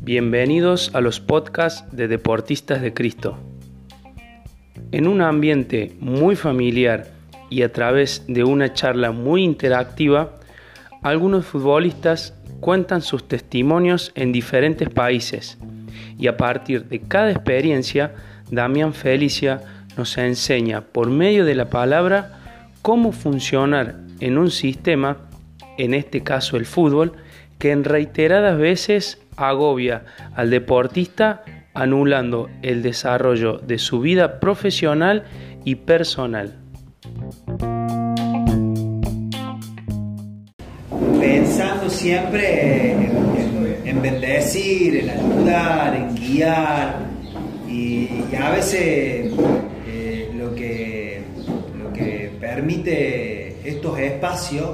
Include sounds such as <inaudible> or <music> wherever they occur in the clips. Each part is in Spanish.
Bienvenidos a los podcasts de Deportistas de Cristo. En un ambiente muy familiar y a través de una charla muy interactiva, algunos futbolistas cuentan sus testimonios en diferentes países y a partir de cada experiencia, Damián Felicia nos enseña por medio de la palabra cómo funcionar en un sistema, en este caso el fútbol, que en reiteradas veces agobia al deportista anulando el desarrollo de su vida profesional y personal. Pensando siempre en, bendecir, en ayudar, en guiar y, a veces eh, lo, que, lo que permite estos espacios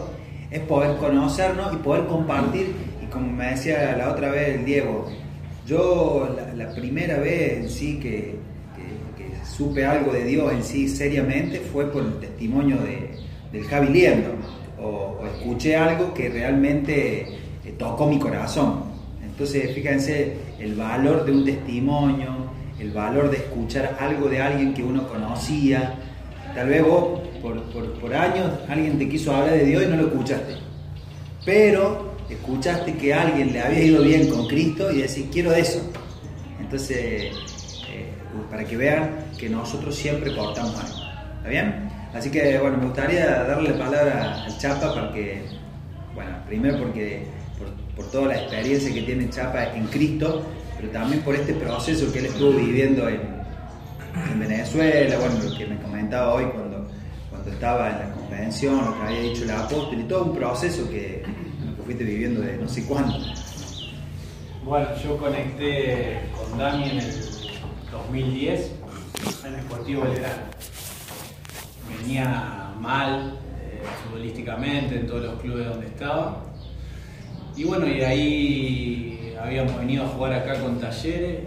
es poder conocernos y poder compartir y como me decía la otra vez el Diego, yo la, primera vez en sí que, supe algo de Dios en sí seriamente fue por el testimonio de, del Javi Liendo, o, escuché algo que realmente eh, tocó mi corazón. Entonces, fíjense el valor de un testimonio, el valor de escuchar algo de alguien que uno conocía. Tal vez vos, por, por años, alguien te quiso hablar de Dios y no lo escuchaste. Pero escuchaste que alguien le había ido bien con Cristo y decís, quiero eso. Entonces, eh, para que vean que nosotros siempre cortamos algo. ¿Está bien? Así que, bueno, me gustaría darle la palabra al Chapa para que, bueno, primero porque por, toda la experiencia que tiene Chapa en Cristo, pero también por este proceso que él estuvo viviendo en, en Venezuela, bueno, lo que me comentaba hoy cuando, cuando estaba en la convención, lo que había dicho el apóstol y todo un proceso que viviendo de no sé cuándo. Bueno, yo conecté con Dani en el 2010 en el Sportivo Belgrano. Venía mal eh, futbolísticamente en todos los clubes donde estaba. Y bueno, y ahí habíamos venido a jugar acá con Talleres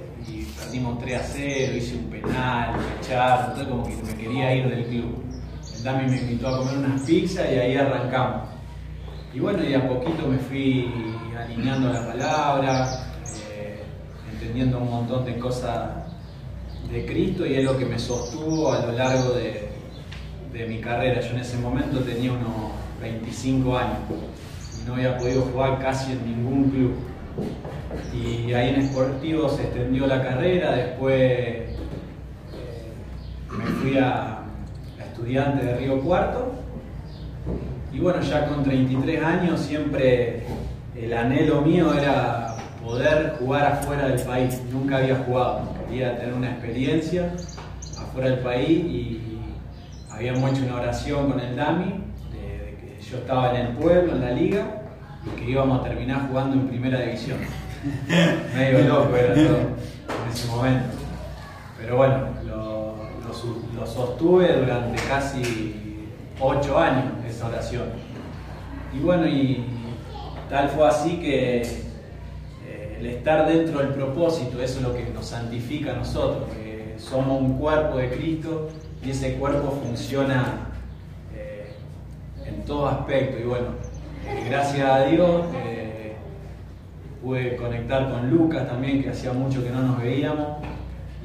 perdimos 3 a 0, hice un penal, me echaron, entonces como que me quería ir del club. El Dami me invitó a comer unas pizzas y ahí arrancamos. Y bueno, y a poquito me fui alineando la palabra, eh, entendiendo un montón de cosas de Cristo y es lo que me sostuvo a lo largo de, mi carrera. Yo en ese momento tenía unos 25 años y no había podido jugar casi en ningún club. Y ahí en Esportivo se extendió la carrera, después eh, me fui a, a estudiante de Río Cuarto y bueno, ya con 33 años siempre el anhelo mío era poder jugar afuera del país. Nunca había jugado, quería tener una experiencia afuera del país y habíamos hecho una oración con el Dami de, que yo estaba en el pueblo, en la liga, que íbamos a terminar jugando en primera división. <laughs> Medio loco era todo en ese momento. Pero bueno, lo, lo sostuve durante casi ocho años esa oración. Y bueno, y tal fue así que eh, el estar dentro del propósito, eso es lo que nos santifica a nosotros, que somos un cuerpo de Cristo y ese cuerpo funciona eh, en todo aspecto. Y bueno, eh, gracias a Dios pude conectar con Lucas también, que hacía mucho que no nos veíamos,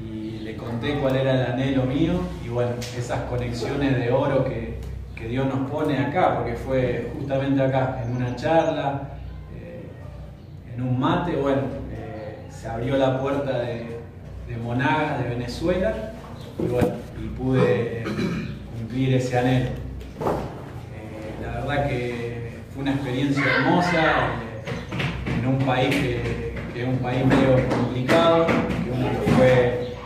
y le conté cuál era el anhelo mío, y bueno, esas conexiones de oro que que Dios nos pone acá, porque fue justamente acá, en una charla, eh, en un mate, bueno, eh, se abrió la puerta de, Monagas, de Venezuela, y bueno, y pude cumplir ese anhelo. Eh, la verdad que una experiencia hermosa, en un país que, es un país medio complicado, que uno fue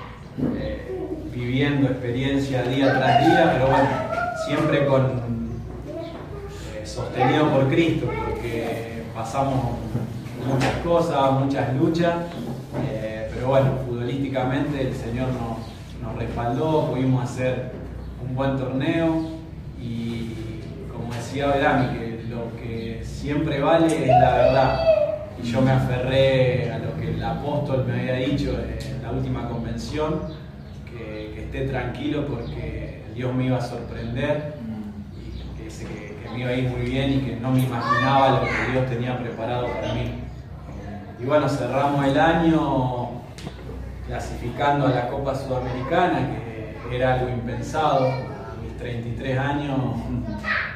viviendo experiencia día tras día, pero bueno, siempre con eh, sostenido por Cristo, porque pasamos muchas cosas, muchas luchas, eh, pero bueno, futbolísticamente el Señor nos, nos respaldó, pudimos hacer un buen torneo y como decía Belami, que lo que siempre vale es la verdad. Y yo me aferré a lo que el apóstol me había dicho en la última convención, que, esté tranquilo porque Dios me iba a sorprender y que, me iba a ir muy bien y que no me imaginaba lo que Dios tenía preparado para mí. Y bueno, cerramos el año clasificando a la Copa Sudamericana, que era algo impensado. A mis 33 años,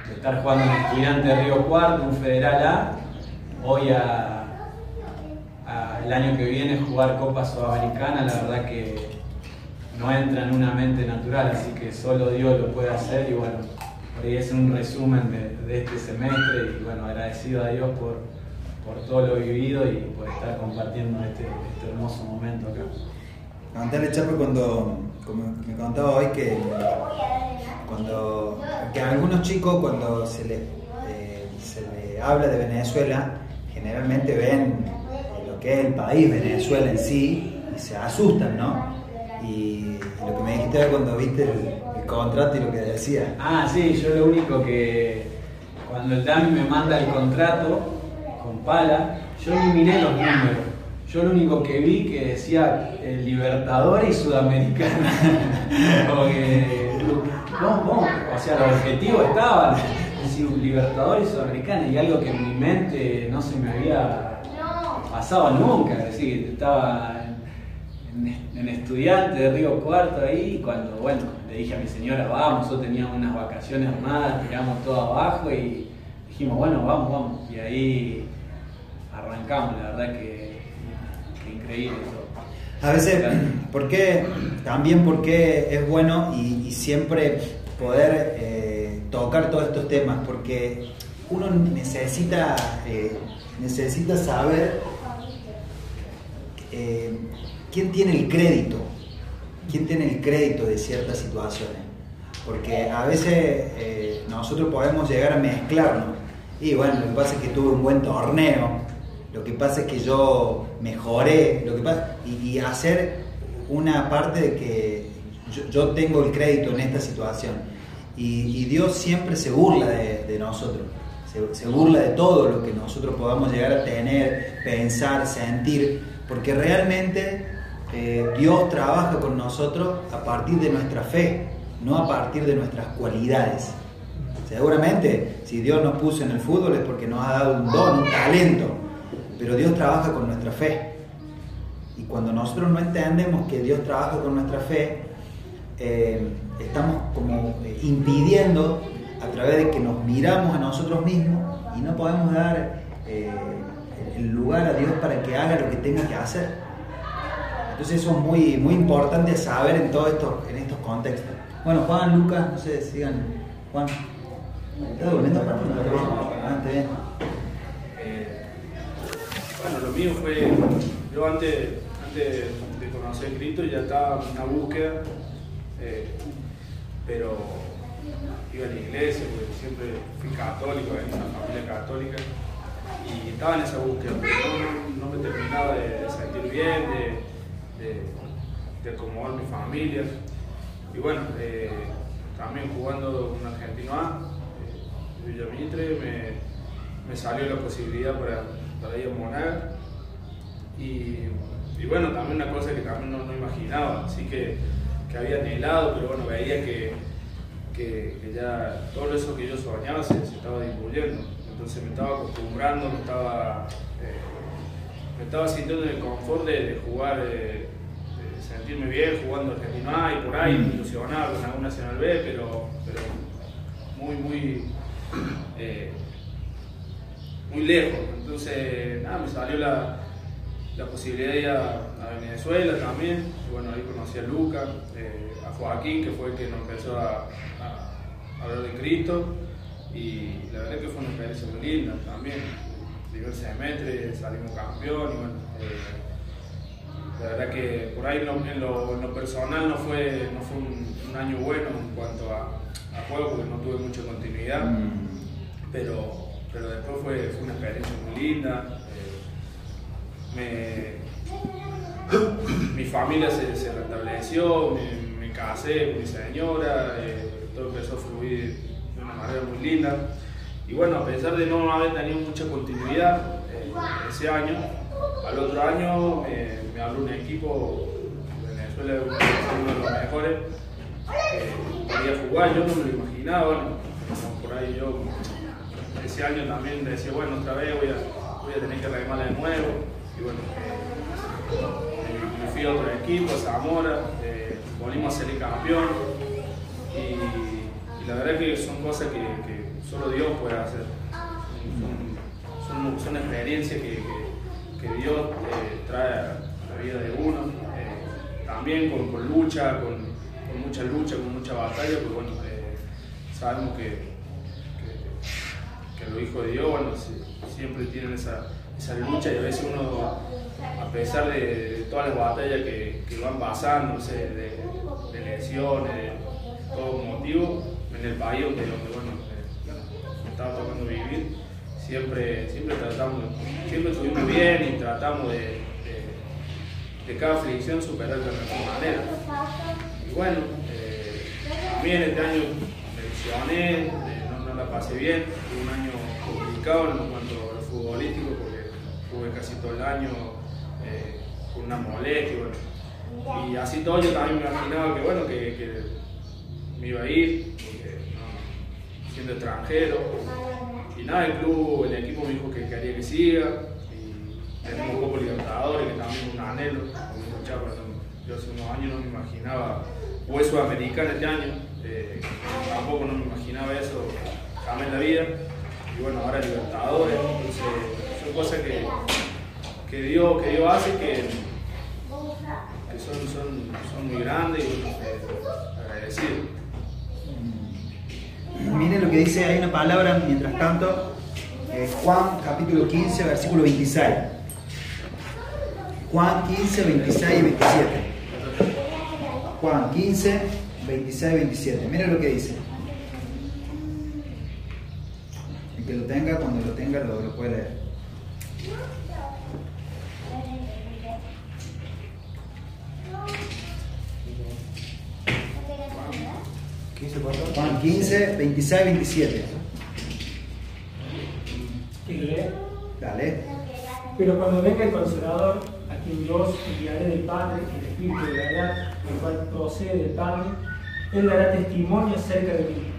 de estar jugando en Estudiante de Río Cuarto, un Federal A, hoy a, el año que viene jugar Copa Sudamericana, la verdad que no entra en una mente natural, así que solo Dios lo puede hacer y bueno, por ahí es un resumen de, este semestre y bueno, agradecido a Dios por, por, todo lo vivido y por estar compartiendo este, este hermoso momento acá. Contarle Chapo cuando, me contaba hoy que cuando que a algunos chicos cuando se les, eh, se le habla de Venezuela generalmente ven lo que es el país Venezuela en sí y se asustan, ¿no? Y lo que me dijiste cuando viste el, contrato y lo que decía. Ah, sí, yo lo único que cuando el Dami me manda el contrato con pala, yo eliminé los números. Yo lo único que vi que decía el Libertadores y Sudamericana. <laughs> Porque, no, no, o sea, los objetivos estaban. Decir Libertadores y Sudamericana y algo que en mi mente no se me había pasado nunca. Es decir, estaba en, estudiante de Río Cuarto ahí, cuando, bueno, le dije a mi señora, vamos, nosotros teníamos unas vacaciones armadas, tiramos todo abajo y dijimos, bueno, vamos, vamos. Y ahí arrancamos, la verdad que, increíble A veces, <clears throat> ¿por qué? También porque es bueno y, siempre poder eh, tocar todos estos temas, porque uno necesita, eh, necesita saber eh, ¿quién tiene el crédito? ¿Quién tiene el crédito de ciertas situaciones? Porque a veces nosotros podemos llegar a mezclarnos. Y bueno, lo que pasa es que tuve un buen torneo, lo que pasa es que yo mejoré, lo que pasa, y, hacer una parte de que yo, tengo el crédito en esta situación. Y, Dios siempre se burla de, nosotros, se, burla de todo lo que nosotros podamos llegar a tener, pensar, sentir, porque realmente eh, Dios trabaja con nosotros a partir de nuestra fe, no a partir de nuestras cualidades. Seguramente, si Dios nos puso en el fútbol es porque nos ha dado un don, un talento, pero Dios trabaja con nuestra fe. Y cuando nosotros no entendemos que Dios trabaja con nuestra fe, eh, estamos como eh, impidiendo a través de que nos miramos a nosotros mismos y no podemos dar el lugar a Dios para que haga lo que tenga que hacer. Entonces eso es muy, muy importante saber en todos estos, en estos contextos. Bueno, Juan, Lucas, no sé, sigan. Juan. ¿Estás durmiendo? Ah, bien. Bueno, lo mío fue, yo antes, antes de conocer Cristo ya estaba en una búsqueda, eh, pero iba a la iglesia, porque siempre fui católico, venía una familia católica, y estaba en esa búsqueda, pero no, me terminaba de sentir bien, de, de, acomodar mi familia. Y bueno, eh, también jugando con Argentino A, eh, Villamitre, me, me, salió la posibilidad para, para ir a Monar. Y, y, bueno, también una cosa que también no, no imaginaba, así que, que, había anhelado, pero bueno, veía que, que, que, ya todo eso que yo soñaba se, se, estaba diluyendo. Entonces me estaba acostumbrando, me estaba... Eh, me estaba sintiendo en el confort de, jugar, de, sentirme bien jugando Argentina A y por ahí, mm. ilusionado con algún Nacional B, pero, pero muy, muy, eh, muy lejos. Entonces, nada, me salió la, la posibilidad de ir a, Venezuela también. Y bueno, ahí conocí a Luca, eh, a Joaquín, que fue el que nos empezó a, hablar de Cristo. Y la verdad que fue una experiencia muy linda también nivel semestre, salimos campeón y bueno, eh, la verdad que por ahí en lo, personal no fue, no fue un, año bueno en cuanto a, juego porque no tuve mucha continuidad, mm. pero, pero después fue, una experiencia muy linda. Eh, mi familia se, se restableció, me, casé con mi señora, eh, todo empezó a fluir de una manera muy linda. Y bueno, a pesar de no haber tenido mucha continuidad eh, ese año, al otro año me habló un equipo, Venezuela uno de los mejores, que quería jugar, yo no me lo imaginaba, bueno, por ahí yo ese año también decía, bueno, otra vez voy a, tener que remarla de nuevo. Y bueno, eh, me fui a otro equipo, a Zamora, eh, volvimos a ser el campeón. Y, la verdad que son cosas que, solo Dios puede hacer. Son, son, experiencias que, que, Dios eh, trae a la vida de uno. eh, también con, lucha, con, con mucha lucha, con mucha batalla, pues bueno, sabemos que, que, los hijos de Dios bueno, si- siempre tienen esa, esa lucha y a veces uno, a pesar de, todas las batallas que, que van pasando, no sé, de, lesiones, de todo motivo, en el país donde, donde bueno, eh, me estaba tocando vivir, siempre, siempre tratamos, siempre estuvimos bien y tratamos de, de, cada aflicción superarla de mejor manera. Y bueno, eh, este año me lesioné, eh, no, no la pasé bien, complicado en cuanto a lo futbolístico porque jugué casi todo el año eh, con una molestia. Y así todo yo también me imaginaba que bueno, que, me iba a ir, siendo extranjero. Y nada, el club, el equipo me dijo que quería que siga. Y tenemos un poco Libertadores, que también es un anhelo. yo hace unos años no me imaginaba, o es sudamericana este año, eh, tampoco no me imaginaba eso jamás en la vida. Y bueno, ahora Libertadores, entonces son cosas que, que, Dios, que Dios hace que, que son, son, son muy grandes y bueno, eh, agradecido. Miren lo que dice, hay una palabra, mientras tanto, eh, Juan capítulo 15, versículo 26. Juan 15, 26 y 27. Juan 15, 26 y 27. Miren lo que dice. El que lo tenga, cuando lo tenga, lo, lo puede leer. Juan 15, 26 y 27. ¿Quién lo lee? Dale. Pero cuando venga el Consolador, a quien yo os enviaré del Padre, el Espíritu de verdad, el cual procede del Padre, Él dará testimonio acerca de mí.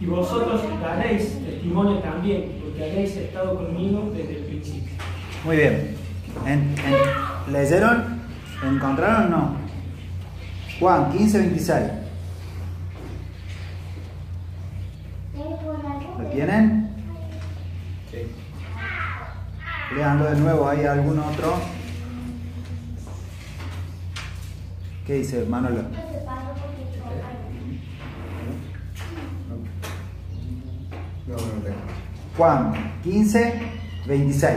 Y vosotros daréis testimonio también, porque habéis estado conmigo desde el principio. Muy bien. En- en- ¿Leyeron? ¿Encontraron o no? Juan 15, 26. ¿Lo tienen? Leanlo de nuevo, ¿hay algún otro? ¿Qué dice Manolo? No, no tengo. Juan 15, 26.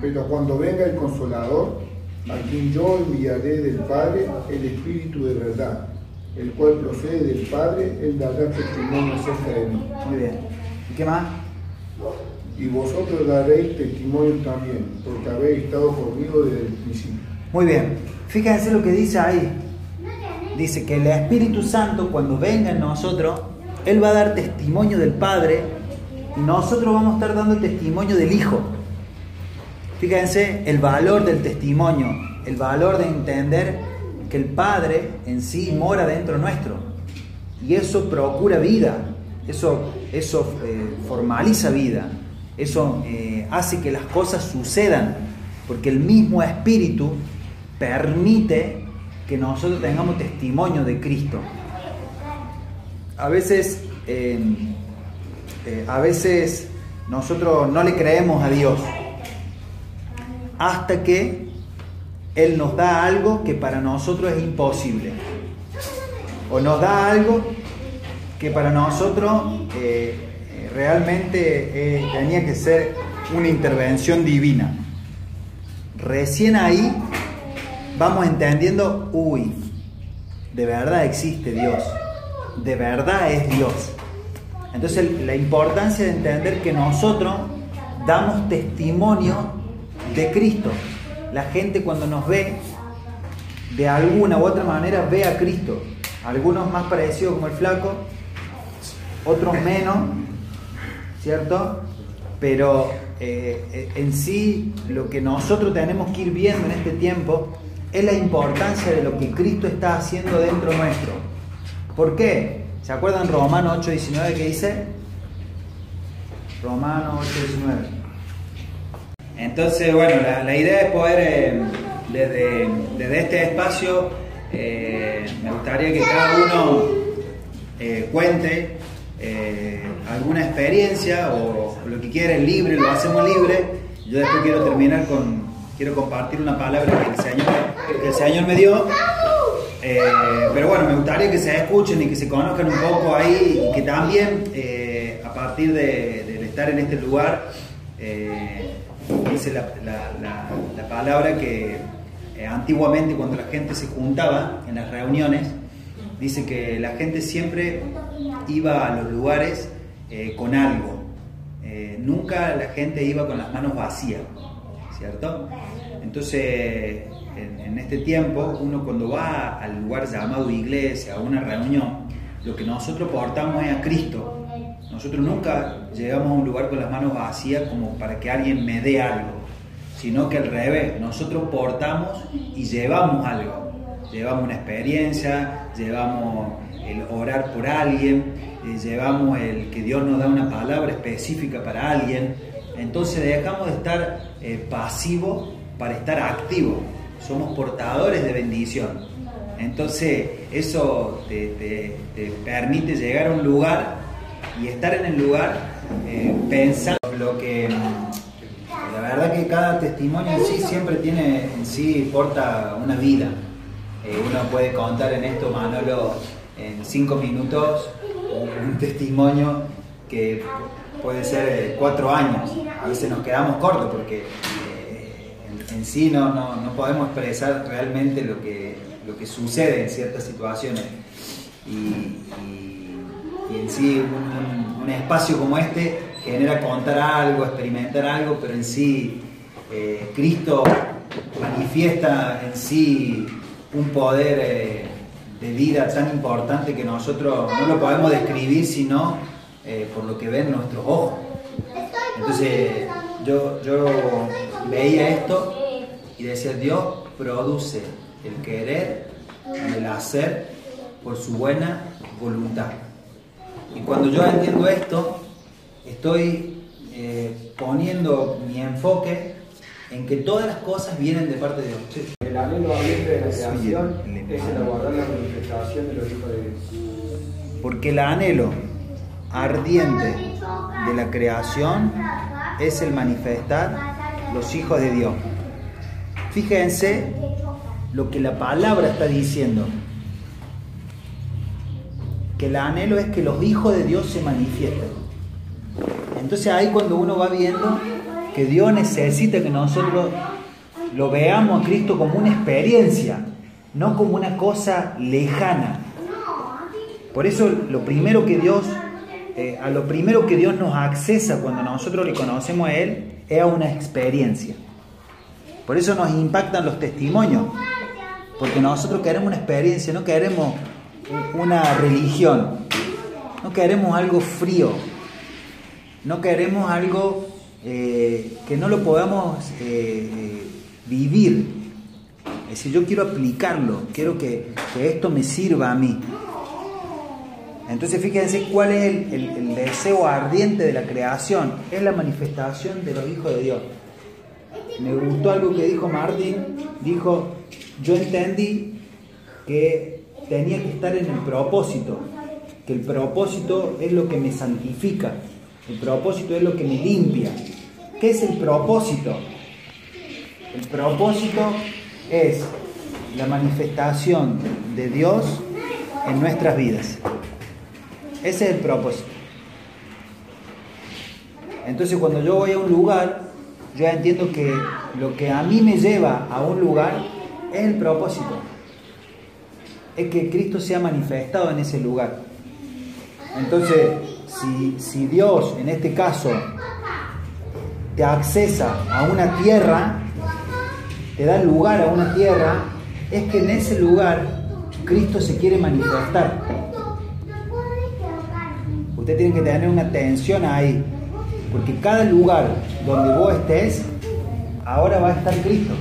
Pero cuando venga el Consolador, a quien yo enviaré del Padre el Espíritu de verdad, el cual procede del Padre, él dará testimonio acerca de mí. Muy bien. ¿Y qué más? Y vosotros daréis testimonio también, porque habéis estado conmigo desde el principio. Muy bien. Fíjense lo que dice ahí. Dice que el Espíritu Santo cuando venga en nosotros, Él va a dar testimonio del Padre y nosotros vamos a estar dando testimonio del Hijo. Fíjense el valor del testimonio, el valor de entender que el Padre en sí mora dentro nuestro. Y eso procura vida, eso, eso eh, formaliza vida, eso eh, hace que las cosas sucedan, porque el mismo Espíritu permite que nosotros tengamos testimonio de Cristo. A veces, eh, eh, a veces nosotros no le creemos a Dios hasta que Él nos da algo que para nosotros es imposible. O nos da algo que para nosotros eh, realmente tenía que ser una intervención divina. Recién ahí vamos entendiendo, uy, de verdad existe Dios, de verdad es Dios. Entonces la importancia de entender que nosotros damos testimonio de Cristo. La gente cuando nos ve, de alguna u otra manera ve a Cristo. Algunos más parecidos como el flaco, otros menos, ¿cierto? Pero eh, en sí lo que nosotros tenemos que ir viendo en este tiempo es la importancia de lo que Cristo está haciendo dentro nuestro. ¿Por qué? ¿Se acuerdan Romano 8:19 que dice? Romano 8:19. Entonces, bueno, la, idea es poder, eh, desde, desde este espacio, eh, me gustaría que cada uno eh, cuente alguna experiencia o lo que quiera, libre, lo hacemos libre. Yo después quiero terminar con, quiero compartir una palabra el que el Señor me dio. Eh, pero bueno, me gustaría que se escuchen y que se conozcan un poco ahí y que también eh, a partir de, estar en este lugar, eh, dice la, la- la- la palabra que antiguamente cuando la gente se juntaba en las reuniones, dice que la gente siempre iba a los lugares con algo. Nunca la gente iba con las manos vacías, ¿cierto? Entonces, en, este tiempo, uno cuando va al lugar llamado iglesia, a una reunión, lo que nosotros portamos es a Cristo. Nosotros nunca llegamos a un lugar con las manos vacías como para que alguien me dé algo, sino que al revés, nosotros portamos y llevamos algo. Llevamos una experiencia, llevamos el orar por alguien, eh, llevamos el que Dios nos da una palabra específica para alguien. Entonces dejamos de estar eh, pasivos para estar activos. Somos portadores de bendición. Entonces eso te, te- te permite llegar a un lugar y estar en el lugar eh, pensando lo que mm, la verdad que cada testimonio en sí siempre tiene en sí porta una vida Eh, uno puede contar en esto Manolo en cinco minutos un, testimonio que puede ser cuatro años a veces nos quedamos cortos porque en, sí no, no, no podemos expresar realmente lo que, lo que sucede en ciertas situaciones y, y- y en sí un, un- un espacio como este genera contar algo, experimentar algo, pero en sí eh, Cristo manifiesta en sí un poder eh, de vida tan importante que nosotros no lo podemos describir sino eh, por lo que ven nuestros ojos. Entonces yo, yo veía esto y decía, Dios produce el querer y el hacer por su buena voluntad. Y cuando yo entiendo esto, estoy eh, poniendo mi enfoque en que todas las cosas vienen de parte de Dios. Sí. El anhelo ardiente de la creación es el aguardar la manifestación de los hijos de Dios. Porque el anhelo ardiente de la creación es el manifestar los hijos de Dios. Fíjense lo que la palabra está diciendo. Que el anhelo es que los hijos de Dios se manifiesten. Entonces ahí cuando uno va viendo que Dios necesita que nosotros lo veamos a Cristo como una experiencia, no como una cosa lejana. Por eso lo primero que Dios, eh, a lo primero que Dios nos accesa cuando nosotros le conocemos a Él es a una experiencia. Por eso nos impactan los testimonios, porque nosotros queremos una experiencia, no queremos una religión, no queremos algo frío, no queremos algo eh, que no lo podamos eh, eh, vivir. Es decir, yo quiero aplicarlo, quiero que, que esto me sirva a mí. Entonces fíjense cuál es el, deseo ardiente de la creación, es la manifestación de los hijos de Dios. Me gustó algo que dijo Martín, dijo, yo entendí que tenía que estar en el propósito, que el propósito es lo que me santifica, el propósito es lo que me limpia. ¿Qué es el propósito? El propósito es la manifestación de Dios en nuestras vidas. Ese es el propósito. Entonces cuando yo voy a un lugar, yo entiendo que lo que a mí me lleva a un lugar es el propósito. Es que Cristo se ha manifestado en ese lugar. Entonces, si, si Dios en este caso te accesa a una tierra, te da lugar a una tierra, es que en ese lugar Cristo se quiere manifestar. Usted tiene que tener una atención ahí, porque cada lugar donde vos estés, ahora va a estar Cristo.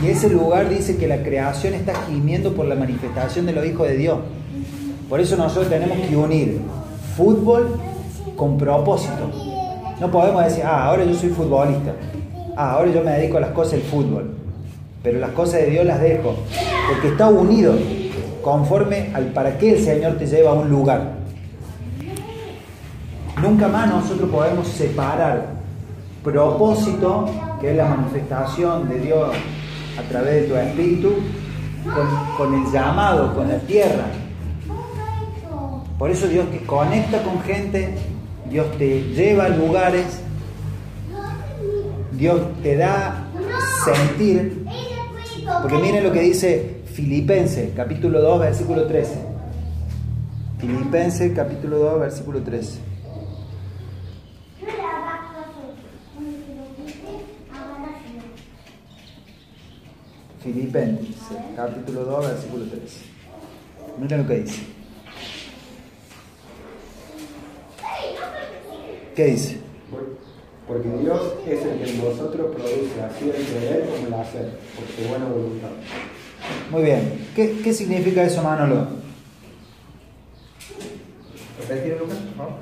Y ese lugar dice que la creación está gimiendo por la manifestación de los hijos de Dios. Por eso nosotros tenemos que unir fútbol con propósito. No podemos decir, ah, ahora yo soy futbolista. Ah, ahora yo me dedico a las cosas del fútbol. Pero las cosas de Dios las dejo. Porque está unido conforme al para qué el Señor te lleva a un lugar. Nunca más nosotros podemos separar propósito, que es la manifestación de Dios a través de tu espíritu, con, el llamado, con la tierra. Por eso Dios te conecta con gente, Dios te lleva a lugares, Dios te da sentir. Porque miren lo que dice Filipenses, capítulo 2, versículo 13. Filipenses, capítulo 2, versículo 13. Filipenses, capítulo 2, versículo 13. Miren lo que dice. ¿Qué dice? Porque Dios es el que en vosotros produce así el querer como el hacer, por su buena voluntad. Muy bien. ¿Qué, qué significa eso, Manolo? ¿Repetir, Lucas? por favor?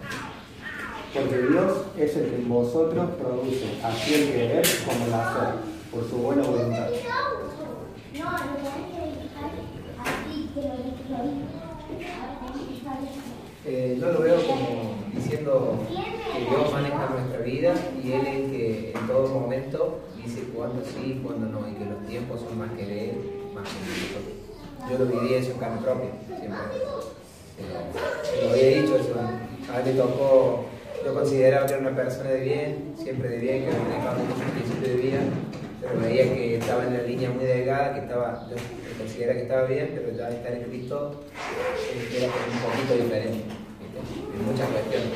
Porque Dios es el que en vosotros produce así el querer como el hacer, por su buena voluntad. Eh, yo lo veo como diciendo que Dios maneja nuestra vida y Él es que en todo momento dice cuándo sí cuándo no, y que los tiempos son más que de Él, más que de nosotros. Yo lo viví eso en carne propia, siempre. Eh, lo había dicho eso, a mí me tocó, yo consideraba que era una persona de bien, siempre de bien, que manejaba mucho el principio de vida, pero veía que estaba en la línea muy delgada, que estaba, yo consideraba que estaba bien, pero ya estar en Cristo eh, era un poquito diferente, ¿viste? en muchas cuestiones.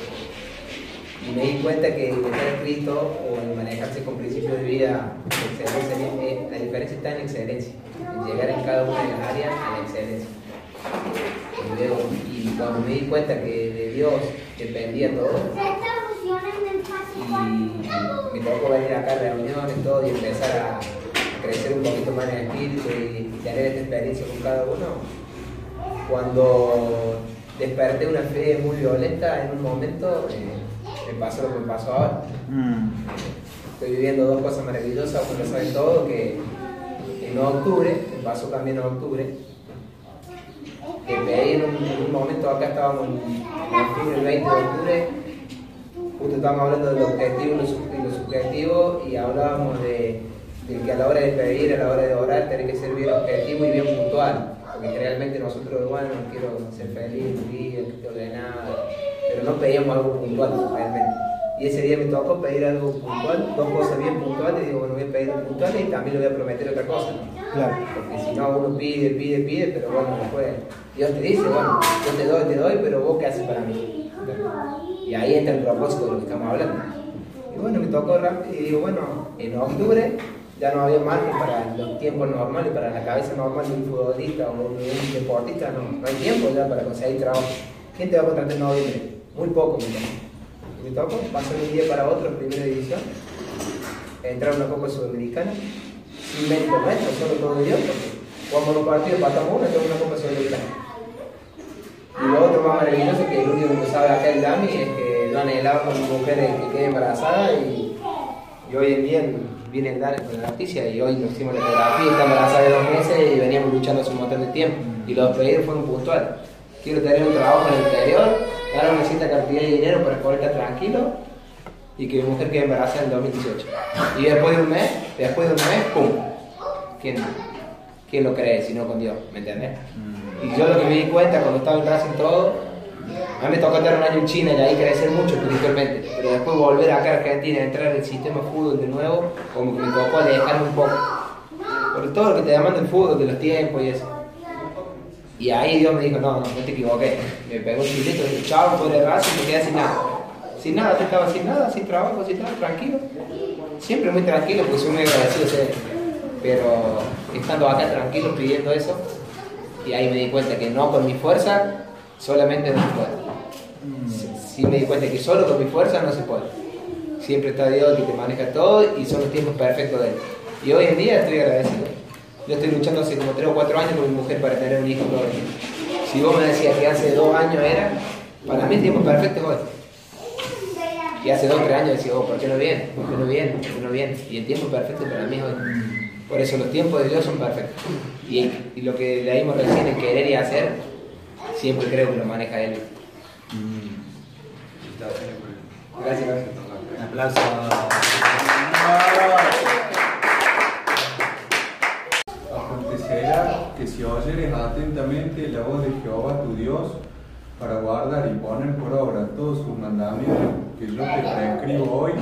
Y me di cuenta que estar en Cristo o en manejarse con principios de vida, excelencia, la diferencia está en excelencia, en llegar en cada una de las áreas a la excelencia. Y cuando me di cuenta que de Dios dependía todo, y me tocó venir acá a reuniones todo y empezar a, a crecer un poquito más en el espíritu y, y tener esta experiencia con cada uno. Cuando desperté una fe muy violenta en un momento, eh, me pasó lo que me pasó ahora. Mm, Estoy viviendo dos cosas maravillosas, uno lo saben todo, que en octubre, me pasó también en octubre, que pedí en un, en un momento, acá estábamos en, en octubre, el 20 de octubre, justo estábamos hablando de lo objetivo y lo, subjetivo y hablábamos de, de que a la hora de pedir, a la hora de orar, tiene que ser bien objetivo y bien puntual. Porque generalmente nosotros, bueno, quiero ser feliz, vivir, que ordenado, pero no pedíamos algo puntual realmente. Y ese día me tocó pedir algo puntual, dos cosas bien puntuales, y digo, bueno, voy a pedir puntual y también le voy a prometer otra cosa. claro. Porque si no, uno pide, pide, pide, pero bueno, después Dios te dice, bueno, yo te doy, te doy, pero vos qué haces para mí. Y ahí entra el propósito de lo que estamos hablando. Y bueno, me tocó rápido y digo, bueno, en octubre ya no había margen para los tiempos normales, para la cabeza normal de un futbolista o un, un deportista, no, hay tiempo ya para conseguir trabajo. ¿Quién te va a contratar en noviembre? Muy poco, me tocó. Me tocó, pasó de un día para otro primera división, entrar a una Copa Sudamericana, sin mérito nuestro, solo todo Dios, porque jugamos dos partidos, pasamos uno, una Copa Sudamericana. Y lo otro más maravilloso que el único que sabe acá el Dami es que yo anhelaba con mi mujer que quede embarazada y, y hoy en día viene el Dani con la noticia y hoy nos hicimos la ecografía, está embarazada de dos meses y veníamos luchando hace un montón de tiempo. Y los pedidos fueron puntuales. Quiero tener un trabajo en el ganar una cierta cantidad de dinero para poder estar tranquilo y que mi mujer quede embarazada en 2018. Y después de un mes, después de un mes, ¡pum! ¿Quién, quién lo cree si no con Dios? ¿Me entendés? Y yo lo que me di cuenta cuando estaba en Racing todo, a mí me tocó estar un año en China y ahí crecer mucho espiritualmente, pero después volver acá a Argentina, entrar en el sistema fútbol de nuevo, como que me tocó alejarme un poco. Por todo lo que te demanda el fútbol, de los tiempos y eso. Y ahí Dios me dijo, no, no, no te equivoqué. Me pegó un chilito, me dijo, chao, fuera de Racing, me quedé sin nada. Sin nada, estaba sin nada, sin trabajo, sin nada, tranquilo. Siempre muy tranquilo, porque soy muy agradecido. sé. Pero estando acá tranquilo pidiendo eso, y ahí me di cuenta que no con mi fuerza, solamente no se puede. Sí, sí me di cuenta que solo con mi fuerza no se puede. Siempre está Dios que te maneja todo y son los tiempos perfectos de Él. Y hoy en día estoy agradecido. Yo estoy luchando hace como 3 o 4 años con mi mujer para tener un hijo. Si vos me decías que hace 2 años era, para mí el tiempo perfecto es hoy. Y hace 2 o 3 años decía, oh, ¿por qué no bien? ¿Por qué no bien? ¿Por qué no bien? Y el tiempo perfecto para mí es hoy. Por eso los tiempos de Dios son perfectos. Y, y lo que leímos recién, el querer y hacer, siempre creo que lo maneja Él. Gracias, gracias. Un aplauso. Acontecerá que si oyeres atentamente la voz de Jehová tu Dios, para guardar y poner por obra todos sus mandamientos que yo te prescribo hoy,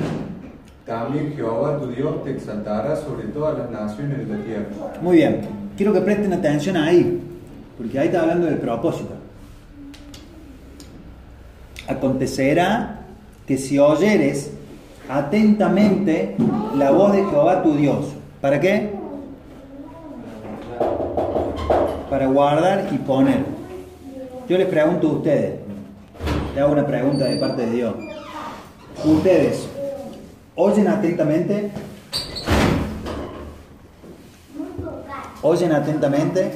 también Jehová tu Dios te exaltará sobre todas las naciones de la tierra. Muy bien, quiero que presten atención ahí, porque ahí está hablando del propósito. Acontecerá que si oyeres atentamente la voz de Jehová tu Dios, ¿para qué? Para guardar y poner. Yo les pregunto a ustedes, le hago una pregunta de parte de Dios. Ustedes, ¿oyen atentamente? ¿Oyen atentamente?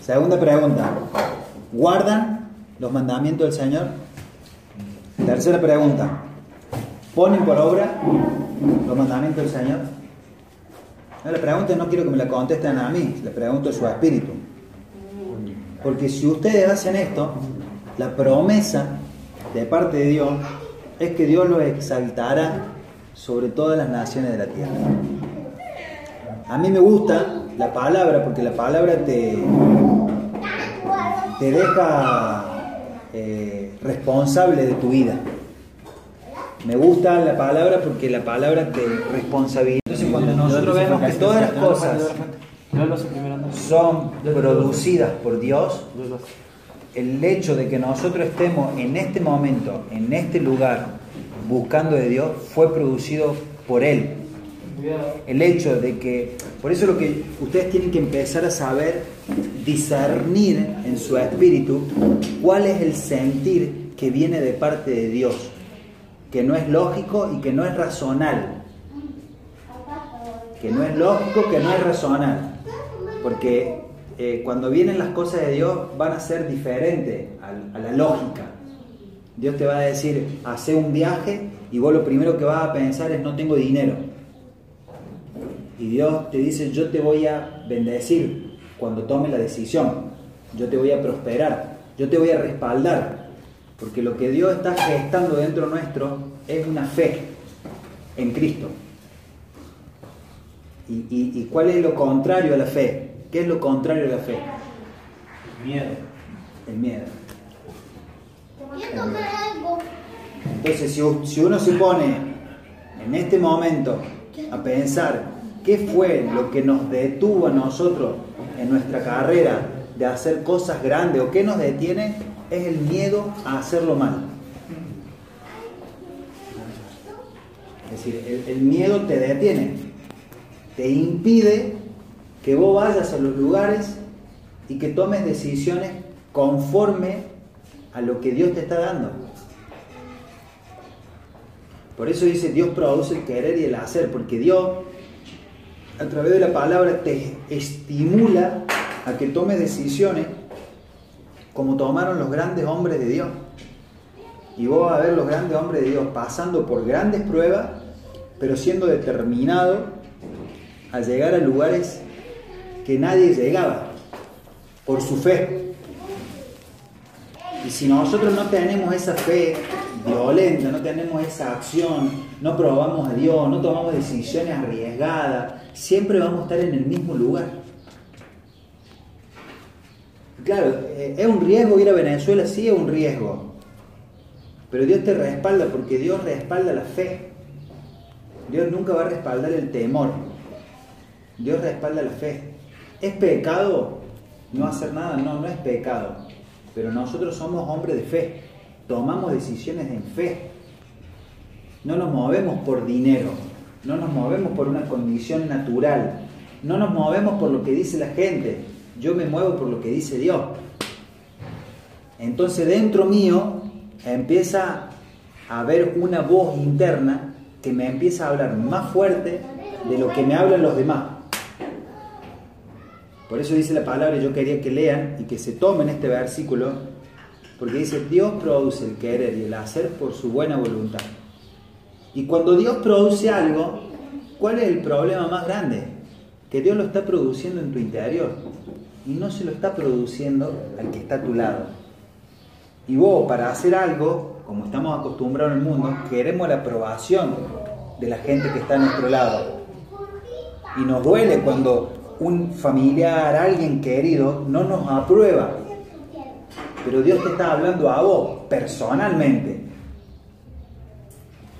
Segunda pregunta, ¿guardan los mandamientos del Señor? Tercera pregunta, ¿ponen por obra los mandamientos del Señor? No, la pregunta no quiero que me la contesten a mí, le pregunto a su espíritu. Porque si ustedes hacen esto, la promesa de parte de Dios es que Dios los exaltará sobre todas las naciones de la tierra. A mí me gusta la palabra porque la palabra te, te deja eh, responsable de tu vida. Me gusta la palabra porque la palabra te responsabiliza. Entonces cuando nosotros vemos que todas las cosas son producidas por Dios, el hecho de que nosotros estemos en este momento, en este lugar, buscando de Dios, fue producido por Él. El hecho de que, por eso lo que ustedes tienen que empezar a saber, discernir en su espíritu cuál es el sentir que viene de parte de Dios, que no es lógico y que no es razonal. Que no es lógico, que no es razonal. Porque eh, cuando vienen las cosas de Dios van a ser diferentes a, la lógica. Dios te va a decir, hace un viaje y vos lo primero que vas a pensar es no tengo dinero. Y Dios te dice, yo te voy a bendecir cuando tomes la decisión. Yo te voy a prosperar. Yo te voy a respaldar. Porque lo que Dios está gestando dentro nuestro es una fe en Cristo. ¿Y, y, y cuál es lo contrario a la fe? ¿Qué es lo contrario a la fe? Miedo. El miedo. Entonces, si, si uno se pone en este momento a pensar qué fue lo que nos detuvo a nosotros en nuestra carrera de hacer cosas grandes o qué nos detiene, es el miedo a hacerlo mal. Es decir, el, el miedo te detiene, te impide que vos vayas a los lugares y que tomes decisiones conforme a lo que Dios te está dando. Por eso dice Dios produce el querer y el hacer, porque Dios a través de la palabra te estimula a que tomes decisiones como tomaron los grandes hombres de Dios. Y vos vas a ver los grandes hombres de Dios pasando por grandes pruebas, pero siendo determinado a llegar a lugares que nadie llegaba por su fe. Y si nosotros no tenemos esa fe violenta, no tenemos esa acción, no probamos a Dios, no tomamos decisiones arriesgadas, siempre vamos a estar en el mismo lugar. Claro, eh, es un riesgo ir a Venezuela, sí es un riesgo, pero Dios te respalda porque Dios respalda la fe. Dios nunca va a respaldar el temor. Dios respalda la fe. ¿Es pecado no hacer nada? No, no es pecado. Pero nosotros somos hombres de fe. Tomamos decisiones en fe. No nos movemos por dinero. No nos movemos por una condición natural. No nos movemos por lo que dice la gente. Yo me muevo por lo que dice Dios. Entonces dentro mío empieza a haber una voz interna que me empieza a hablar más fuerte de lo que me hablan los demás. Por eso dice la palabra, yo quería que lean y que se tomen este versículo, porque dice, Dios produce el querer y el hacer por su buena voluntad. Y cuando Dios produce algo, ¿cuál es el problema más grande? Que Dios lo está produciendo en tu interior y no se lo está produciendo al que está a tu lado. Y vos, para hacer algo, como estamos acostumbrados en el mundo, queremos la aprobación de la gente que está a nuestro lado. Y nos duele cuando un familiar, alguien querido, no nos aprueba. Pero Dios te está hablando a vos, personalmente.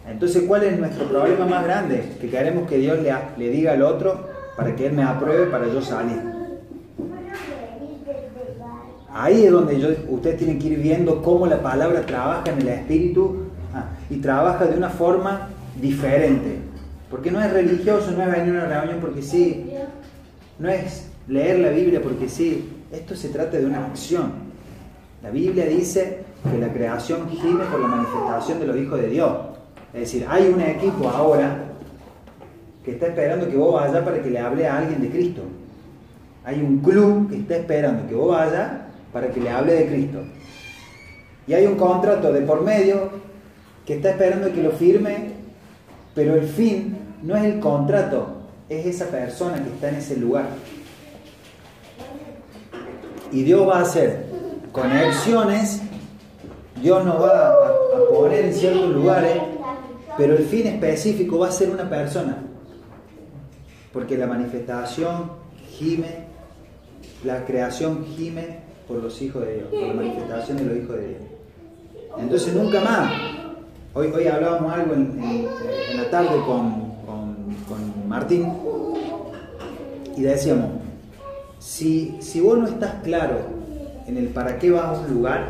Entonces, ¿cuál es nuestro problema más grande? Que queremos que Dios le, diga al otro para que Él me apruebe para yo salir. Ahí es donde yo, ustedes tienen que ir viendo cómo la palabra trabaja en el espíritu ah, y trabaja de una forma diferente. Porque no es religioso, no es venir a una reunión porque sí, no es leer la Biblia porque sí, esto se trata de una acción. La Biblia dice que la creación gime por la manifestación de los hijos de Dios. Es decir, hay un equipo ahora que está esperando que vos vayas para que le hable a alguien de Cristo. Hay un club que está esperando que vos vayas para que le hable de Cristo. Y hay un contrato de por medio que está esperando que lo firme, pero el fin no es el contrato, es esa persona que está en ese lugar. Y Dios va a hacer conexiones, Dios nos va a, poner en ciertos lugares, pero el fin específico va a ser una persona. Porque la manifestación gime, la creación gime por los hijos de Dios, por la manifestación de los hijos de Dios. Entonces nunca más. Hoy, hoy hablábamos algo en, la tarde con, con, Martín y decíamos, si, si vos no estás claro en el para qué vas a un lugar,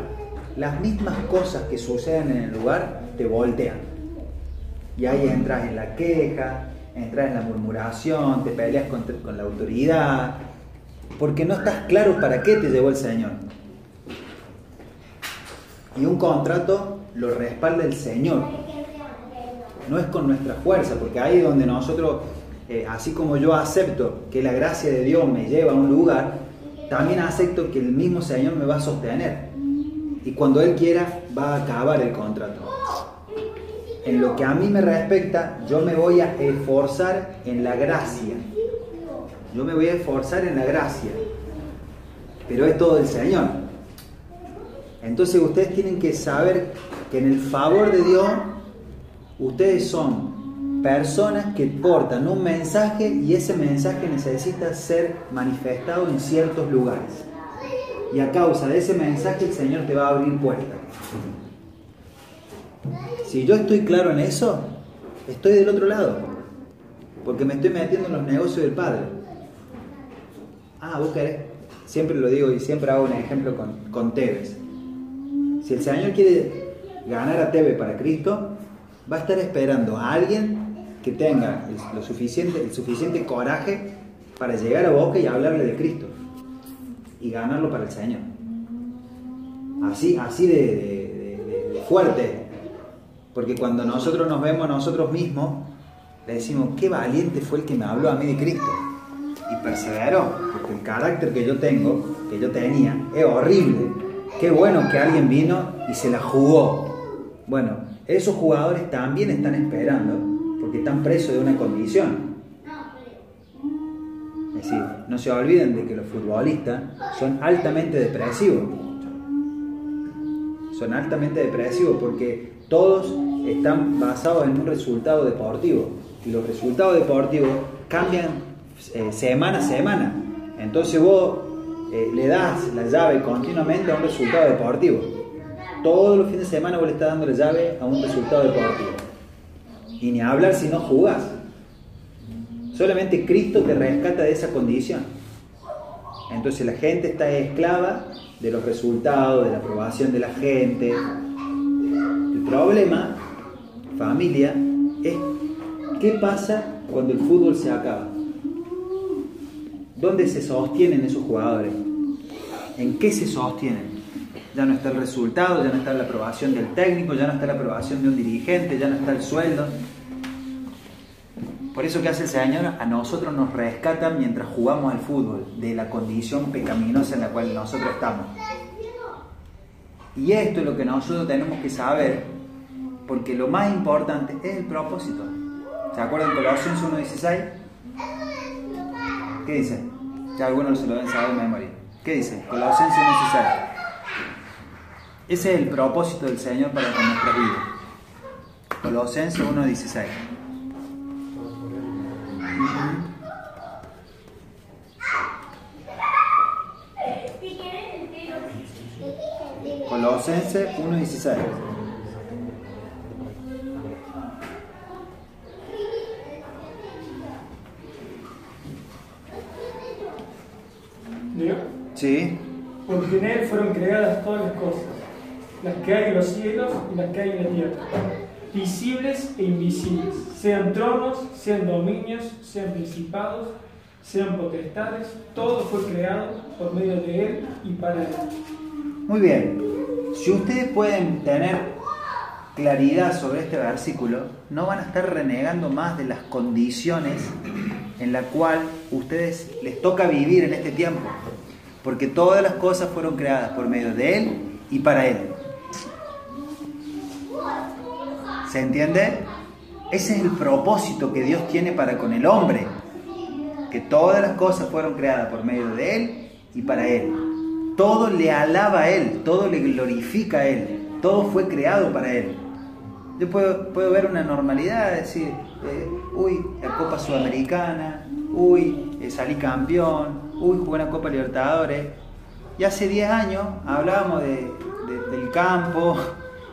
las mismas cosas que suceden en el lugar te voltean. Y ahí entras en la queja, entras en la murmuración, te peleas con, con la autoridad, porque no estás claro para qué te llevó el Señor. Y un contrato lo respalda el Señor. No es con nuestra fuerza, porque ahí es donde nosotros, eh, así como yo acepto que la gracia de Dios me lleva a un lugar, también acepto que el mismo Señor me va a sostener. Y cuando Él quiera, va a acabar el contrato. En lo que a mí me respecta, yo me voy a esforzar en la gracia yo me voy a esforzar en la gracia, pero es todo el Señor. Entonces ustedes tienen que saber que en el favor de Dios, ustedes son personas que portan un mensaje y ese mensaje necesita ser manifestado en ciertos lugares. Y a causa de ese mensaje el Señor te va a abrir puertas. Si yo estoy claro en eso, estoy del otro lado, porque me estoy metiendo en los negocios del Padre. Ah, vos querés. Siempre lo digo y siempre hago un ejemplo con, con Tevez. Si el Señor quiere ganar a Tevez para Cristo, va a estar esperando a alguien que tenga el, lo suficiente, el suficiente coraje para llegar a Boca y hablarle de Cristo y ganarlo para el Señor. Así, así de, fuerte. Porque cuando nosotros nos vemos a nosotros mismos, le decimos, qué valiente fue el que me habló a mí de Cristo y perseveró, porque el carácter que yo tengo, que yo tenía, es horrible. Qué bueno que alguien vino y se la jugó. Bueno, esos jugadores también están esperando, porque están presos de una condición. Es decir, no se olviden de que los futbolistas son altamente depresivos. Son altamente depresivos porque todos están basados en un resultado deportivo. Y los resultados deportivos cambian eh, semana a semana. Entonces vos eh, le das la llave continuamente a un resultado deportivo. Todos los fines de semana vos le estás dando la llave a un resultado deportivo. Y ni hablar si no jugás. Solamente Cristo te rescata de esa condición. Entonces la gente está esclava de los resultados, de la aprobación de la gente. El problema, familia, es qué pasa cuando el fútbol se acaba. ¿Dónde se sostienen esos jugadores? ¿En qué se sostienen? Ya no está el resultado, ya no está la aprobación del técnico, ya no está la aprobación de un dirigente, ya no está el sueldo. Por eso que hace el Señor, a nosotros nos rescata mientras jugamos al fútbol, de la condición pecaminosa en la cual nosotros estamos. Y esto es lo que nosotros tenemos que saber, porque lo más importante es el propósito. ¿Se acuerdan de Colosenses 1.16? ¿Qué dice? Ya algunos se lo deben saber de memoria. ¿Qué dice? Colosenses 1.16. Ese es el propósito del Señor para con nuestra vida. Colosenses 1.16. Colosenses 1.16. ¿Leo? Sí. Porque en él fueron creadas todas las cosas, las que hay en los cielos y las que hay en la tierra, visibles e invisibles, sean tronos, sean dominios, sean principados, sean potestades, todo fue creado por medio de él y para él. Muy bien. Si ustedes pueden tener claridad sobre este versículo, no van a estar renegando más de las condiciones en la cual ustedes les toca vivir en este tiempo, porque todas las cosas fueron creadas por medio de él y para él. ¿Se entiende? Ese es el propósito que Dios tiene para con el hombre, que todas las cosas fueron creadas por medio de él y para él. Todo le alaba a Él, todo le glorifica a Él, todo fue creado para Él. Yo puedo, puedo ver una normalidad, decir, eh, uy, la Copa Sudamericana, uy, eh, salí campeón, uy, jugué una Copa Libertadores. Y hace 10 años hablábamos de, de, del campo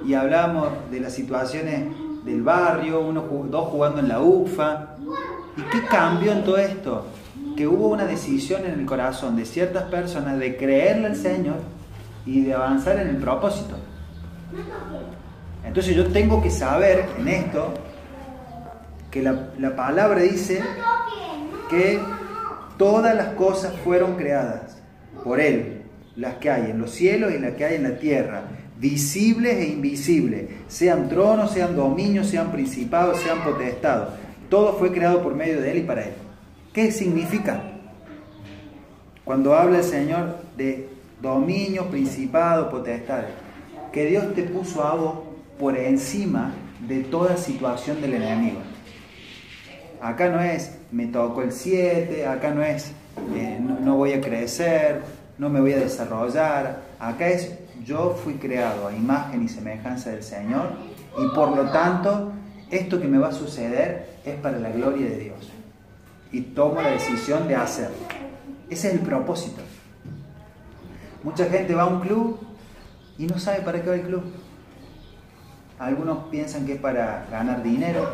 y hablábamos de las situaciones del barrio, uno, dos jugando en la UFA. ¿Y qué cambió en todo esto? que hubo una decisión en el corazón de ciertas personas de creerle al Señor y de avanzar en el propósito. Entonces yo tengo que saber en esto que la, la, palabra dice que todas las cosas fueron creadas por Él, las que hay en los cielos y las que hay en la tierra, visibles e invisibles, sean tronos, sean dominios, sean principados, sean potestados. Todo fue creado por medio de Él y para Él. ¿Qué significa? Cuando habla el Señor de dominio, principado, potestad, que Dios te puso a vos por encima de toda situación del enemigo. Acá no es me tocó el 7, acá no es eh, no voy a crecer, no me voy a desarrollar. Acá es yo fui creado a imagen y semejanza del Señor y por lo tanto esto que me va a suceder es para la gloria de Dios y tomo la decisión de hacerlo. Ese es el propósito. Mucha gente va a un club y no sabe para qué va el club. Algunos piensan que es para ganar dinero,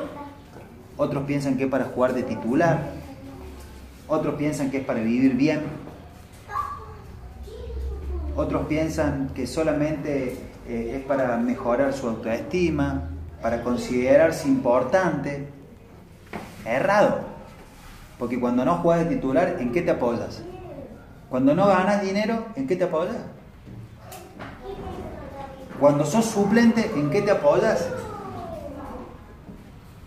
otros piensan que es para jugar de titular, otros piensan que es para vivir bien, otros piensan que solamente eh, es para mejorar su autoestima, para considerarse importante. Errado. Porque cuando no juegas de titular, ¿en qué te apoyas? Cuando no ganas dinero, ¿en qué te apoyas? Cuando sos suplente, ¿en qué te apoyas?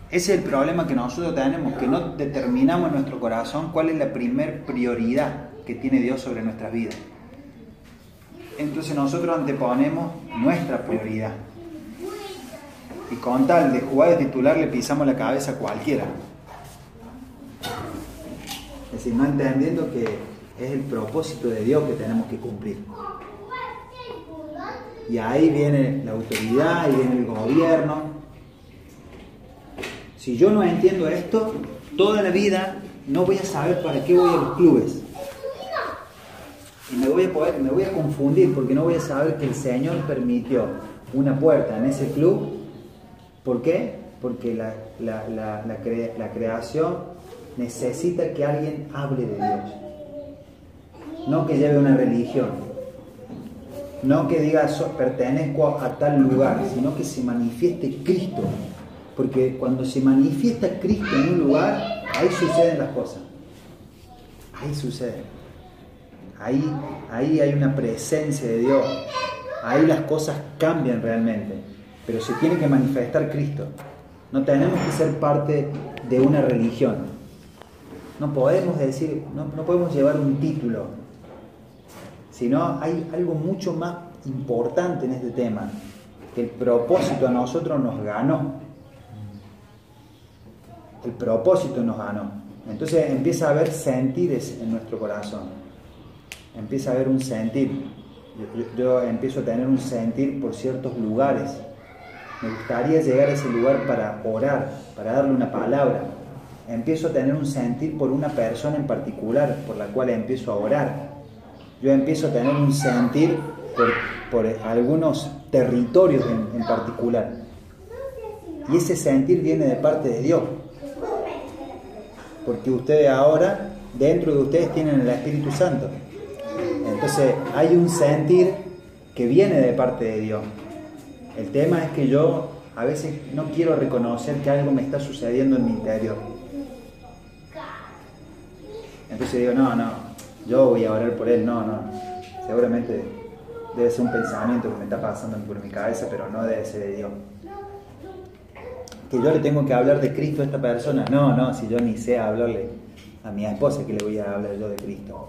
Ese es el problema que nosotros tenemos, que no determinamos en nuestro corazón cuál es la primer prioridad que tiene Dios sobre nuestra vida. Entonces nosotros anteponemos nuestra prioridad. Y con tal de jugar de titular le pisamos la cabeza a cualquiera. Es decir, no entendiendo que es el propósito de Dios que tenemos que cumplir. Y ahí viene la autoridad, ahí viene el gobierno. Si yo no entiendo esto, toda la vida no voy a saber para qué voy a los clubes. Y me voy a, confundir porque no voy a saber que el Señor permitió una puerta en ese club. ¿Por qué? Porque la creación necesita que alguien hable de Dios. No que lleve una religión. No que diga pertenezco a tal lugar, sino que se manifieste Cristo. Porque cuando se manifiesta Cristo en un lugar, ahí suceden las cosas. Ahí suceden. Ahí, ahí hay una presencia de Dios. Ahí las cosas cambian realmente. Pero se tiene que manifestar Cristo. No tenemos que ser parte de una religión. No podemos decir, no, no podemos llevar un título, sino hay algo mucho más importante en este tema, que el propósito a nosotros nos ganó. El propósito nos ganó. Entonces empieza a haber sentires en nuestro corazón. Empieza a haber un sentir. Yo, yo- empiezo a tener un sentir por ciertos lugares. Me gustaría llegar a ese lugar para orar, para darle una palabra. Empiezo a tener un sentir por una persona en particular por la cual empiezo a orar. Yo empiezo a tener un sentir por, por algunos territorios en, en particular. Y ese sentir viene de parte de Dios. Porque ustedes ahora, dentro de ustedes, tienen el Espíritu Santo. Entonces hay un sentir que viene de parte de Dios. El tema es que yo a veces no quiero reconocer que algo me está sucediendo en mi interior. Entonces digo, no, no, yo voy a orar por él, no, no. Seguramente debe ser un pensamiento que me está pasando por mi cabeza, pero no debe ser de Dios. Que yo le tengo que hablar de Cristo a esta persona, no, no, si yo ni sé hablarle a mi esposa que le voy a hablar yo de Cristo.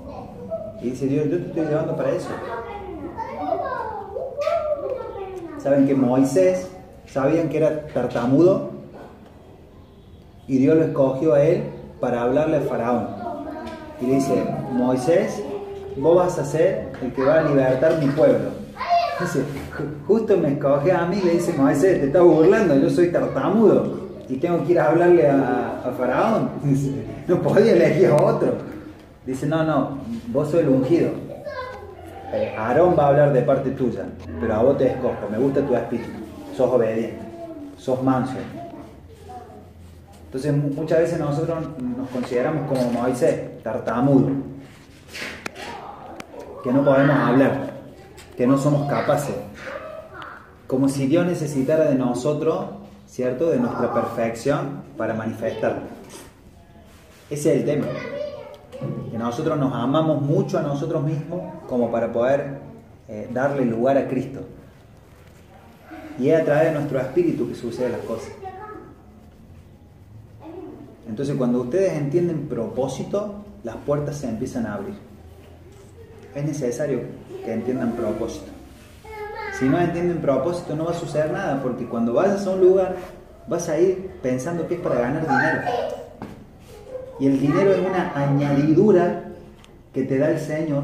Y dice Dios, yo te estoy llevando para eso. Saben que Moisés, sabían que era tartamudo y Dios lo escogió a él para hablarle a Faraón. Y le dice, Moisés, vos vas a ser el que va a libertar mi pueblo. Dice, "Ju- justo me escoge a mí, le dice Moisés, te estás burlando, yo soy tartamudo y tengo que ir a hablarle a, a Faraón. <laughs> Dice, no podía elegir a otro. Dice, no, no, vos sos el ungido. Aarón va a hablar de parte tuya, pero a vos te escojo, me gusta tu espíritu, sos obediente, sos manso. Entonces mu- muchas veces nosotros nos consideramos como Moisés, tartamudo, que no podemos hablar, que no somos capaces, como si Dios necesitara de nosotros, ¿cierto? De nuestra perfección para manifestarlo. Ese es el tema que nosotros nos amamos mucho a nosotros mismos como para poder eh, darle lugar a Cristo. Y es a través de nuestro espíritu que suceden las cosas. Entonces cuando ustedes entienden propósito, las puertas se empiezan a abrir. Es necesario que entiendan propósito. Si no entienden propósito no va a suceder nada, porque cuando vayas a un lugar vas a ir pensando que es para ganar dinero. Y el dinero es una añadidura que te da el Señor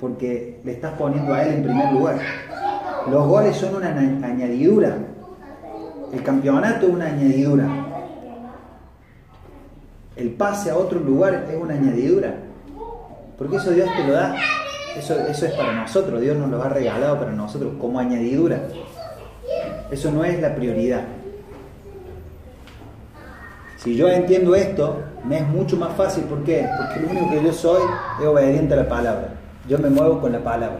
porque le estás poniendo a Él en primer lugar. Los goles son una añ- añadidura. El campeonato es una añadidura. El pase a otro lugar es una añadidura. Porque eso Dios te lo da. Eso, eso es para nosotros. Dios nos lo ha regalado para nosotros como añadidura. Eso no es la prioridad. Si yo entiendo esto, me es mucho más fácil. ¿Por qué? Porque lo único que yo soy es obediente a la palabra. Yo me muevo con la palabra.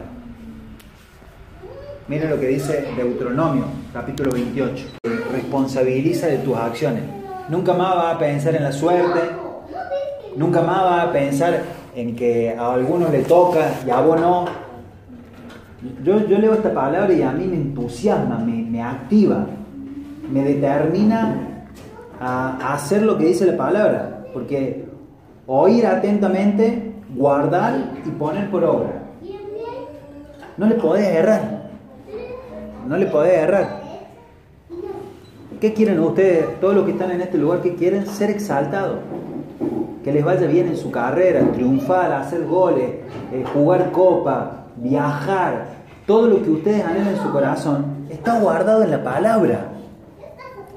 Mire lo que dice Deuteronomio, capítulo 28. Responsabiliza de tus acciones. Nunca más vas a pensar en la suerte. Nunca más vas a pensar en que a algunos le toca y a vos no. Yo, yo leo esta palabra y a mí me entusiasma, me, me activa, me determina a, hacer lo que dice la palabra. Porque oír atentamente, guardar y poner por obra. No le podés errar. No le podés errar. ¿Qué quieren ustedes, todos los que están en este lugar, que quieren ser exaltados? Que les vaya bien en su carrera, triunfar, hacer goles, eh, jugar copa, viajar. Todo lo que ustedes anhelan en su corazón está guardado en la palabra.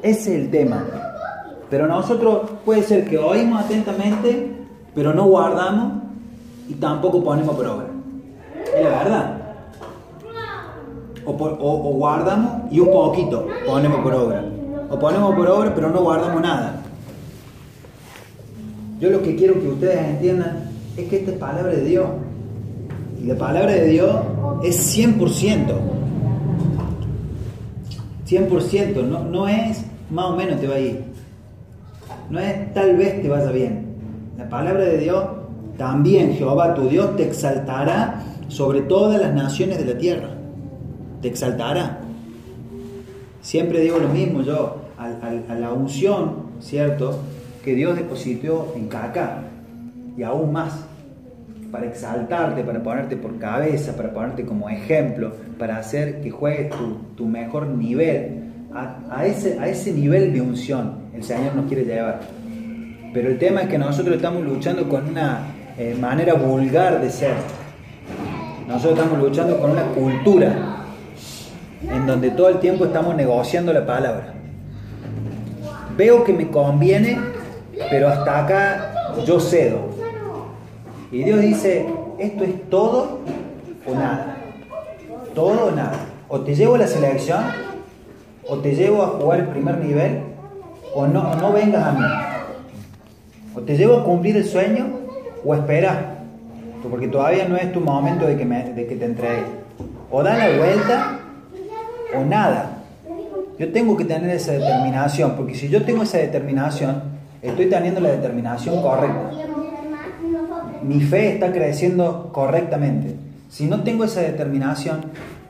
Ese es el tema. Pero nosotros puede ser que oímos atentamente, pero no guardamos y tampoco ponemos por obra. Es la verdad. O, o guardamos y un poquito ponemos por obra. O ponemos por obra pero no guardamos nada. Yo lo que quiero que ustedes entiendan es que esta es palabra de Dios. Y la palabra de Dios es 100%. 100%, no, no es más o menos te va a ir. No es tal vez te vaya bien. La palabra de Dios también Jehová tu Dios te exaltará sobre todas las naciones de la tierra. Te exaltará. Siempre digo lo mismo yo, a, la unción ¿cierto? Que Dios depositó en Kaká y aún más para exaltarte, para ponerte por cabeza, para ponerte como ejemplo, para hacer que juegues tu, mejor nivel. A ese, a ese nivel de unción el Señor nos quiere llevar. Pero el tema es que nosotros estamos luchando con una eh, manera vulgar de ser. Nosotros estamos luchando con una cultura en donde todo el tiempo estamos negociando la palabra. Veo que me conviene, pero hasta acá yo cedo. Y Dios dice, esto es todo o nada. Todo o nada. O te llevo a la selección, o te llevo a jugar el primer nivel, o no, o no vengas a mí. O te llevo a cumplir el sueño, o espera. Porque todavía no es tu momento de que, me- de que te entregue. O da la vuelta, o nada. Yo tengo que tener esa determinación, porque si yo tengo esa determinación, estoy teniendo la determinación correcta. Mi fe está creciendo correctamente. Si no tengo esa determinación,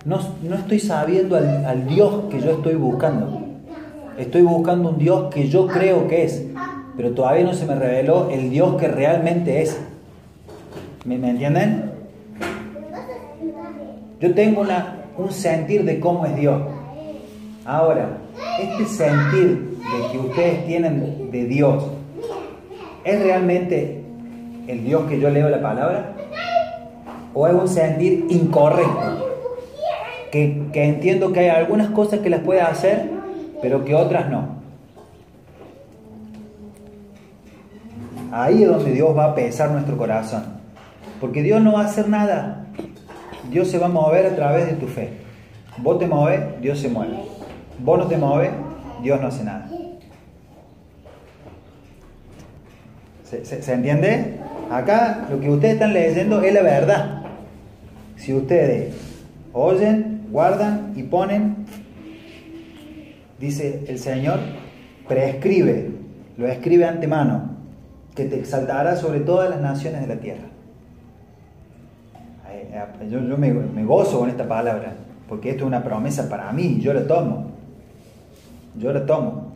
no, no estoy sabiendo al, al Dios que yo estoy buscando. Estoy buscando un Dios que yo creo que es, pero todavía no se me reveló el Dios que realmente es. ¿Me, entienden? Yo tengo una, un sentir de cómo es Dios. Ahora, este sentir de que ustedes tienen de Dios, ¿es realmente el Dios que yo leo la palabra? ¿O es un sentir incorrecto? Que, que entiendo que hay algunas cosas que las puede hacer, pero que otras no. Ahí es donde Dios va a pesar nuestro corazón. Porque Dios no va a hacer nada. Dios se va a mover a través de tu fe. Vos te mueves, Dios se mueve. Vos no te mueves, Dios no hace nada. ¿Se, entiende? Acá lo que ustedes están leyendo es la verdad. Si ustedes oyen, guardan y ponen, dice el Señor, prescribe, lo escribe antemano, que te exaltará sobre todas las naciones de la tierra. Eh, Yo, yo me, gozo con esta palabra, porque esto es una promesa para mí, yo la tomo. Yo la tomo.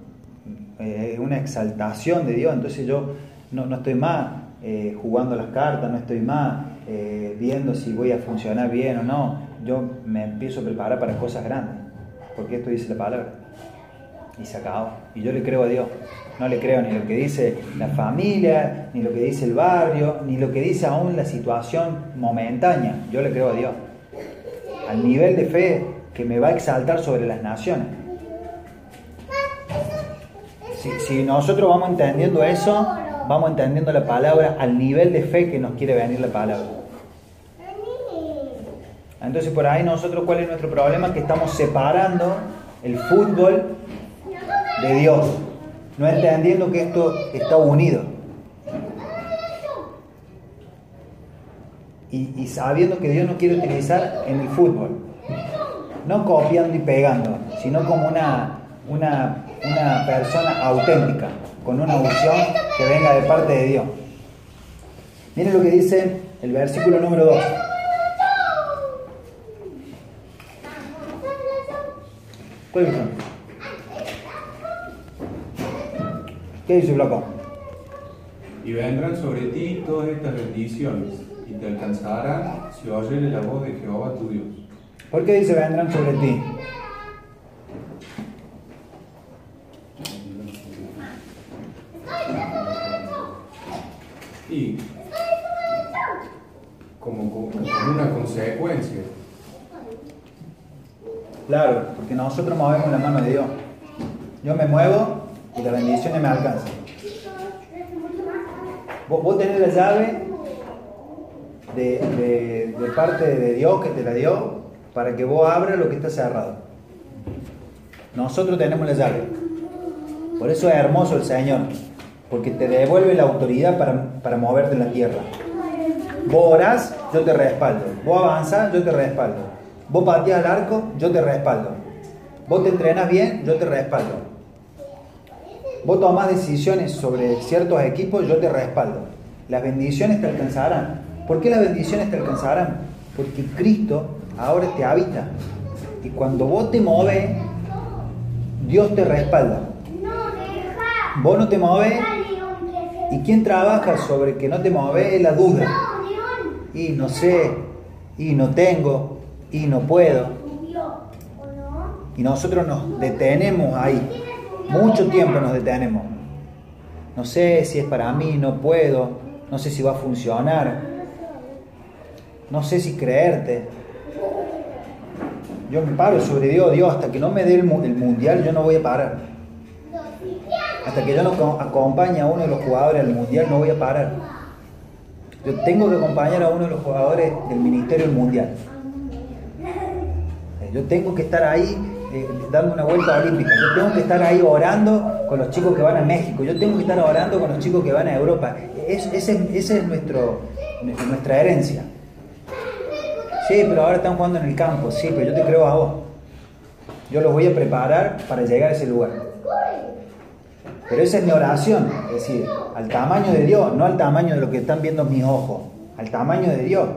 Eh, Es una exaltación de Dios, entonces yo no, no estoy más eh, jugando las cartas, no estoy más viendo si voy a funcionar bien o no. Yo me empiezo a preparar para cosas grandes, porque esto dice la palabra. Y se acabó. Y yo le creo a Dios. No le creo ni lo que dice la familia, ni lo que dice el barrio, ni lo que dice aún la situación momentánea. Yo le creo a Dios. Al nivel de fe que me va a exaltar sobre las naciones. Si, si nosotros vamos entendiendo eso, vamos entendiendo la palabra al nivel de fe que nos quiere venir la palabra. Entonces por ahí nosotros, ¿cuál es nuestro problema? Que estamos separando el fútbol de Dios, no entendiendo que esto está unido. Y, sabiendo que Dios nos quiere utilizar en el fútbol, no copiando y pegando, sino como una, una, una persona auténtica, con una unción que venga de parte de Dios. Miren lo que dice el versículo número 2. ¿Cuál es? ¿Qué dice Blanco? Y vendrán sobre ti todas estas bendiciones, y te alcanzarán si oyeres la voz de Jehová tu Dios. ¿Por qué dice vendrán sobre ti? Y como, como- como una consecuencia. Claro, porque nosotros movemos la mano de Dios. Yo me muevo y las bendiciones me alcanzan. Vos, tenés la llave de, de- parte de Dios que te la dio para que vos abras lo que está cerrado. Nosotros tenemos la llave. Por eso es hermoso el Señor, porque te devuelve la autoridad para, para moverte en la tierra. Vos orás, yo te respaldo. Vos avanzás, yo te respaldo. Vos pateas al arco, yo te respaldo. Vos te entrenas bien, yo te respaldo. Vos tomás decisiones sobre ciertos equipos, yo te respaldo. Las bendiciones te alcanzarán. ¿Por qué las bendiciones te alcanzarán? Porque Cristo ahora te habita. Y cuando vos te moves, Dios te respalda. vos no te moves y quién trabaja sobre que no te mueves es la duda. Y no sé, y no tengo, y no puedo. Y nosotros nos detenemos ahí. Mucho tiempo nos detenemos. No sé si es para mí, no puedo, no sé si va a funcionar, no sé si creerte. Yo me paro sobre Dios, Dios, hasta que no me dé el, mundial yo no voy a parar. Hasta que yo no acompañe a uno de los jugadores al mundial no voy a parar. Yo tengo que acompañar a uno de los jugadores del Ministerio del Mundial. Yo tengo que estar ahí eh, dando una vuelta olímpica. Yo tengo que estar ahí orando con los chicos que van a México. Yo tengo que estar orando con los chicos que van a Europa. esa es nuestro, nuestra herencia. Sí, pero ahora están jugando en el campo. Sí, pero yo te creo a vos. Yo los voy a preparar para llegar a ese lugar. Pero esa es mi oración. Es decir, al tamaño de Dios, no al tamaño de lo que están viendo mis ojos. Al tamaño de Dios.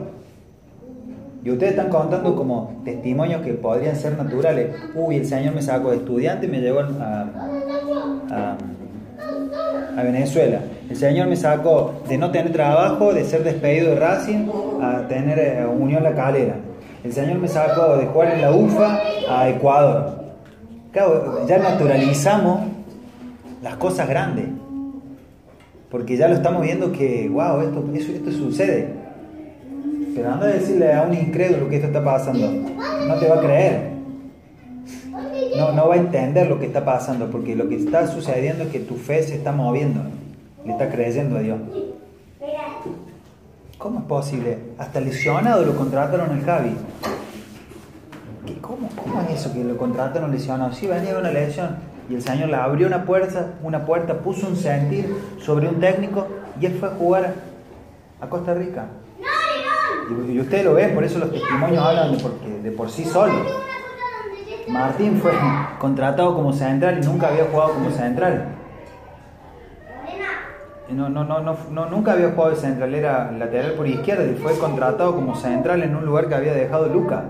Y ustedes están contando como testimonios que podrían ser naturales. Uy, el Señor me sacó de estudiante y me llevó a, Venezuela. El Señor me sacó de no tener trabajo, de ser despedido de Racing, a tener eh, Unión La Calera. El Señor me sacó de jugar en la UFA a Ecuador. Claro, ya naturalizamos las cosas grandes. Porque ya lo estamos viendo que, wow, esto, esto sucede. Pero anda a decirle a un incrédulo que esto está pasando. No te va a creer. No, no va a entender lo que está pasando, porque lo que está sucediendo es que tu fe se está moviendo. Le está creyendo a Dios. ¿Cómo es posible? Hasta lesionado lo contrataron el Javi. ¿Cómo, ¿Cómo es eso que lo contrataron lesionado? Sí, venía una lesión y el Señor le abrió una puerta, una puerta, puso un sentir sobre un técnico y él fue a jugar a Costa Rica. Y, usted lo ve, por eso los testimonios hablan de, por sí solos. Martín fue <laughs> contratado como central y nunca había jugado como central. No, no, no, no, nunca había jugado de central, era lateral por izquierda y fue contratado como central en un lugar que había dejado Luca.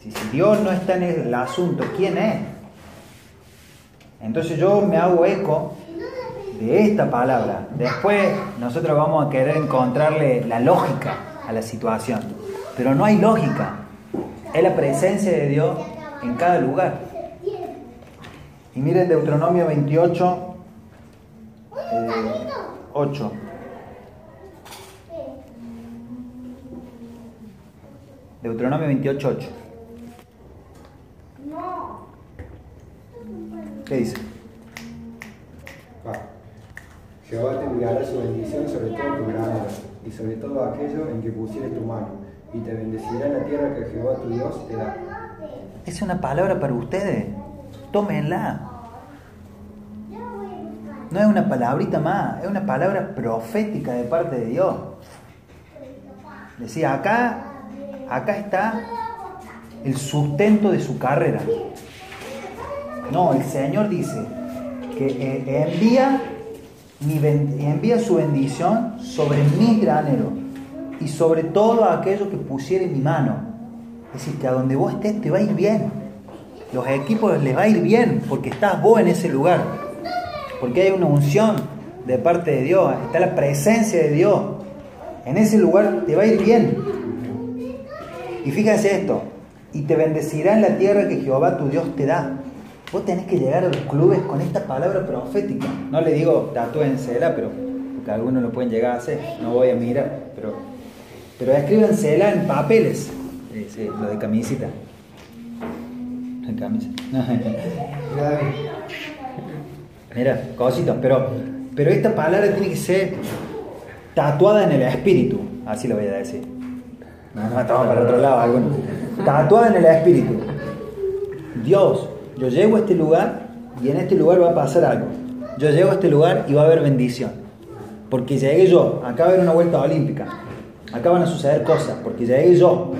Si Dios no está en el asunto, ¿quién es? Entonces yo me hago eco de esta palabra. Después nosotros vamos a querer encontrarle la lógica a la situación. Pero no hay lógica. Es la presencia de Dios en cada lugar. Y miren Deuteronomio 28, 8. Eh, Deuteronomio 28, 8. ¿Qué dice? Jehová te enviará su bendición sobre todo tu grano y sobre todo aquello en que pusieres tu mano, y te bendecirá en la tierra que Jehová tu Dios te da. Es una palabra para ustedes. Tómenla. No es una palabrita más, es una palabra profética de parte de Dios. Decía, acá, acá está el sustento de su carrera. No, el Señor dice que eh, envía envía su bendición sobre mi granero y sobre todo aquello que pusiere en mi mano. Es decir, que a donde vos estés te va a ir bien. Los equipos les va a ir bien porque estás vos en ese lugar. Porque hay una unción de parte de Dios, está la presencia de Dios. En ese lugar te va a ir bien. Y fíjense esto, y te bendecirá en la tierra que Jehová tu Dios te da. Vos tenés que llegar a los clubes con esta palabra profética. No le digo tatúensela, pero porque algunos lo pueden llegar a hacer. No voy a mirar, pero, pero escríbensela en papeles. Sí, lo de camisita. En camisa. <laughs> Mira, cositas, pero, pero esta palabra tiene que ser tatuada en el espíritu. Así lo voy a decir. No, no, estamos para otro lado. Alguno. Tatuada en el espíritu. Dios yo llego a este lugar y en este lugar va a pasar algo. Yo llego a este lugar y va a haber bendición. Porque llegué yo, acá va a haber una vuelta olímpica. Acá van a suceder cosas, porque llegué yo.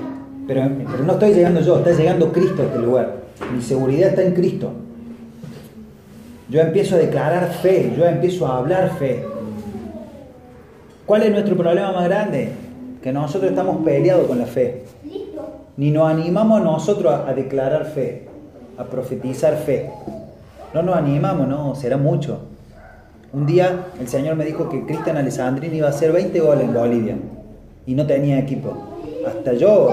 Pero, pero no estoy llegando yo, está llegando Cristo a este lugar. Mi seguridad está en Cristo. Yo empiezo a declarar fe, yo empiezo a hablar fe. ¿Cuál es nuestro problema más grande? Que nosotros estamos peleados con la fe. Ni nos animamos nosotros a declarar fe a profetizar fe. No nos animamos, no, será mucho. Un día el Señor me dijo que Cristian Alessandrini iba a hacer 20 goles en Bolivia y no tenía equipo. Hasta yo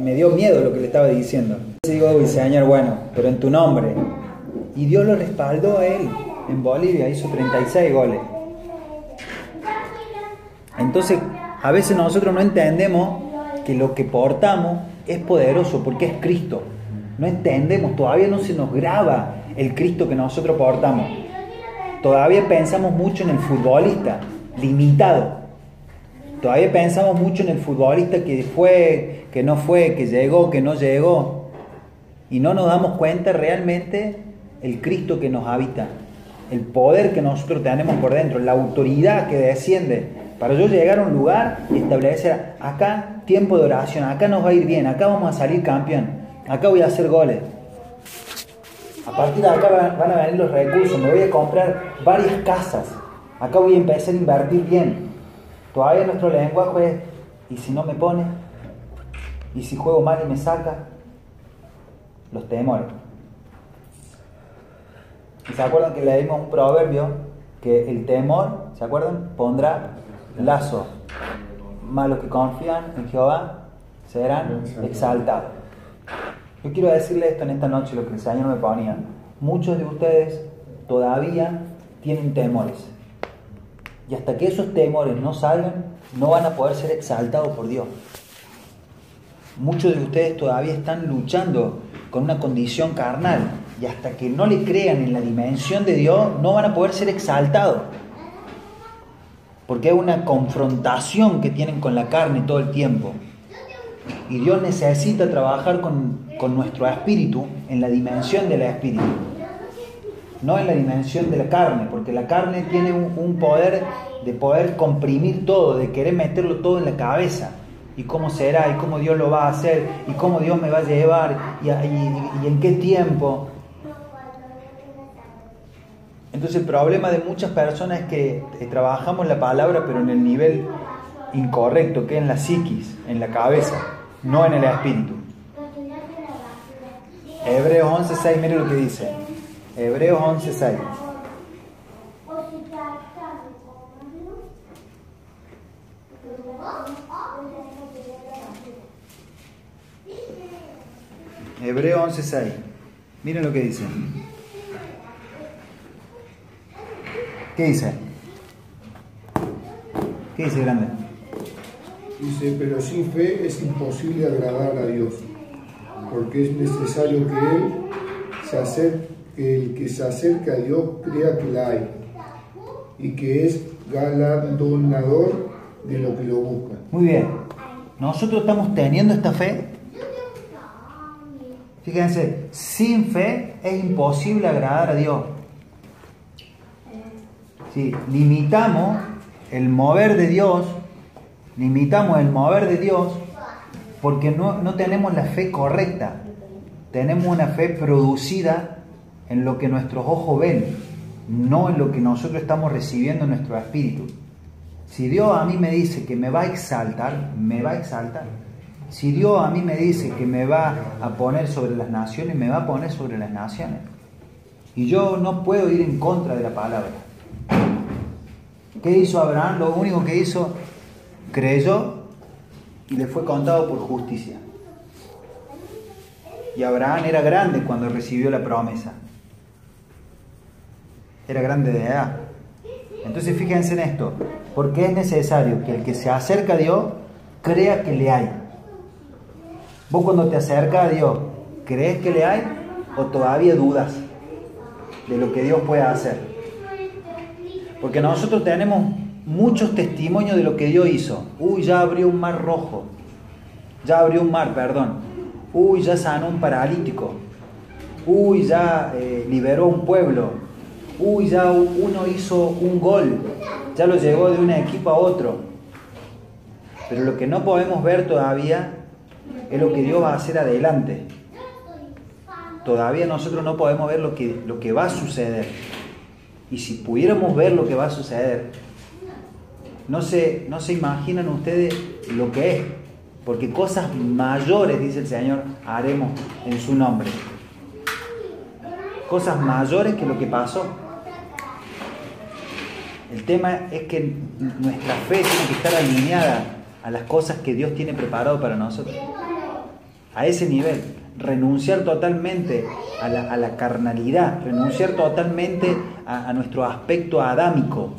me dio miedo lo que le estaba diciendo. Entonces digo, Señor, bueno, pero en tu nombre. Y Dios lo respaldó a él en Bolivia, hizo 36 goles. Entonces, a veces nosotros no entendemos que lo que portamos es poderoso porque es Cristo. No entendemos, todavía no se nos graba el Cristo que nosotros portamos. Todavía pensamos mucho en el futbolista, limitado. Todavía pensamos mucho en el futbolista que fue, que no fue, que llegó, que no llegó. Y no nos damos cuenta realmente el Cristo que nos habita, el poder que nosotros tenemos por dentro, la autoridad que desciende para yo llegar a un lugar y establecer acá tiempo de oración, acá nos va a ir bien, acá vamos a salir campeón, acá voy a hacer goles. A partir de acá van a venir los recursos, me voy a comprar varias casas, acá voy a empezar a invertir bien. Todavía nuestro lenguaje es, ¿y si no me pone? ¿Y si juego mal y me saca? Los temores. ¿Y se acuerdan que leímos un proverbio que el temor, ¿se acuerdan? Pondrá lazo. Más los que confían en Jehová serán exaltados. Yo quiero decirle esto en esta noche, lo que el Señor me ponía. Muchos de ustedes todavía tienen temores. Y hasta que esos temores no salgan, no van a poder ser exaltados por Dios. Muchos de ustedes todavía están luchando con una condición carnal. Y hasta que no le crean en la dimensión de Dios, no van a poder ser exaltados. Porque es una confrontación que tienen con la carne todo el tiempo. Y Dios necesita trabajar con, nuestro espíritu en la dimensión del espíritu. No en la dimensión de la carne, porque la carne tiene un, poder de poder comprimir todo, de querer meterlo todo en la cabeza. Y cómo será, y cómo Dios lo va a hacer, y cómo Dios me va a llevar, y, y en qué tiempo. Entonces el problema de muchas personas es que eh, trabajamos la palabra pero en el nivel incorrecto, que es en la psiquis, en la cabeza, no en el espíritu. Hebreos 11.6, mire lo que dice. Hebreos 11.6. Hebreo 11.6. Miren lo que dice. ¿Qué dice? ¿Qué dice grande? Dice, pero sin fe es imposible agradar a Dios, porque es necesario que Él se acerque, que el que se acerca a Dios crea que la hay y que es galardonador de lo que lo busca. Muy bien. Nosotros estamos teniendo esta fe. Fíjense, sin fe es imposible agradar a Dios. Si limitamos el mover de Dios, limitamos el mover de Dios porque no, no tenemos la fe correcta, tenemos una fe producida en lo que nuestros ojos ven, no en lo que nosotros estamos recibiendo en nuestro espíritu. Si Dios a mí me dice que me va a exaltar, me va a exaltar. Si Dios a mí me dice que me va a poner sobre las naciones, me va a poner sobre las naciones. Y yo no puedo ir en contra de la palabra. ¿Qué hizo Abraham? Lo único que hizo, creyó y le fue contado por justicia. Y Abraham era grande cuando recibió la promesa. Era grande de edad. Entonces fíjense en esto, porque es necesario que el que se acerca a Dios crea que le hay. Vos cuando te acercas a Dios, ¿crees que le hay o todavía dudas de lo que Dios puede hacer? Porque nosotros tenemos muchos testimonios de lo que Dios hizo. Uy, ya abrió un mar rojo. Ya abrió un mar, perdón. Uy, ya sanó un paralítico. Uy, ya eh, liberó un pueblo. Uy, ya uno hizo un gol. Ya lo llevó de un equipo a otro. Pero lo que no podemos ver todavía es lo que Dios va a hacer adelante. Todavía nosotros no podemos ver lo que, lo que va a suceder. Y si pudiéramos ver lo que va a suceder, no se, no se imaginan ustedes lo que es, porque cosas mayores, dice el Señor, haremos en su nombre. Cosas mayores que lo que pasó. El tema es que nuestra fe tiene que estar alineada a las cosas que Dios tiene preparado para nosotros. A ese nivel. Renunciar totalmente a la, carnalidad, renunciar totalmente a, a nuestro aspecto adámico,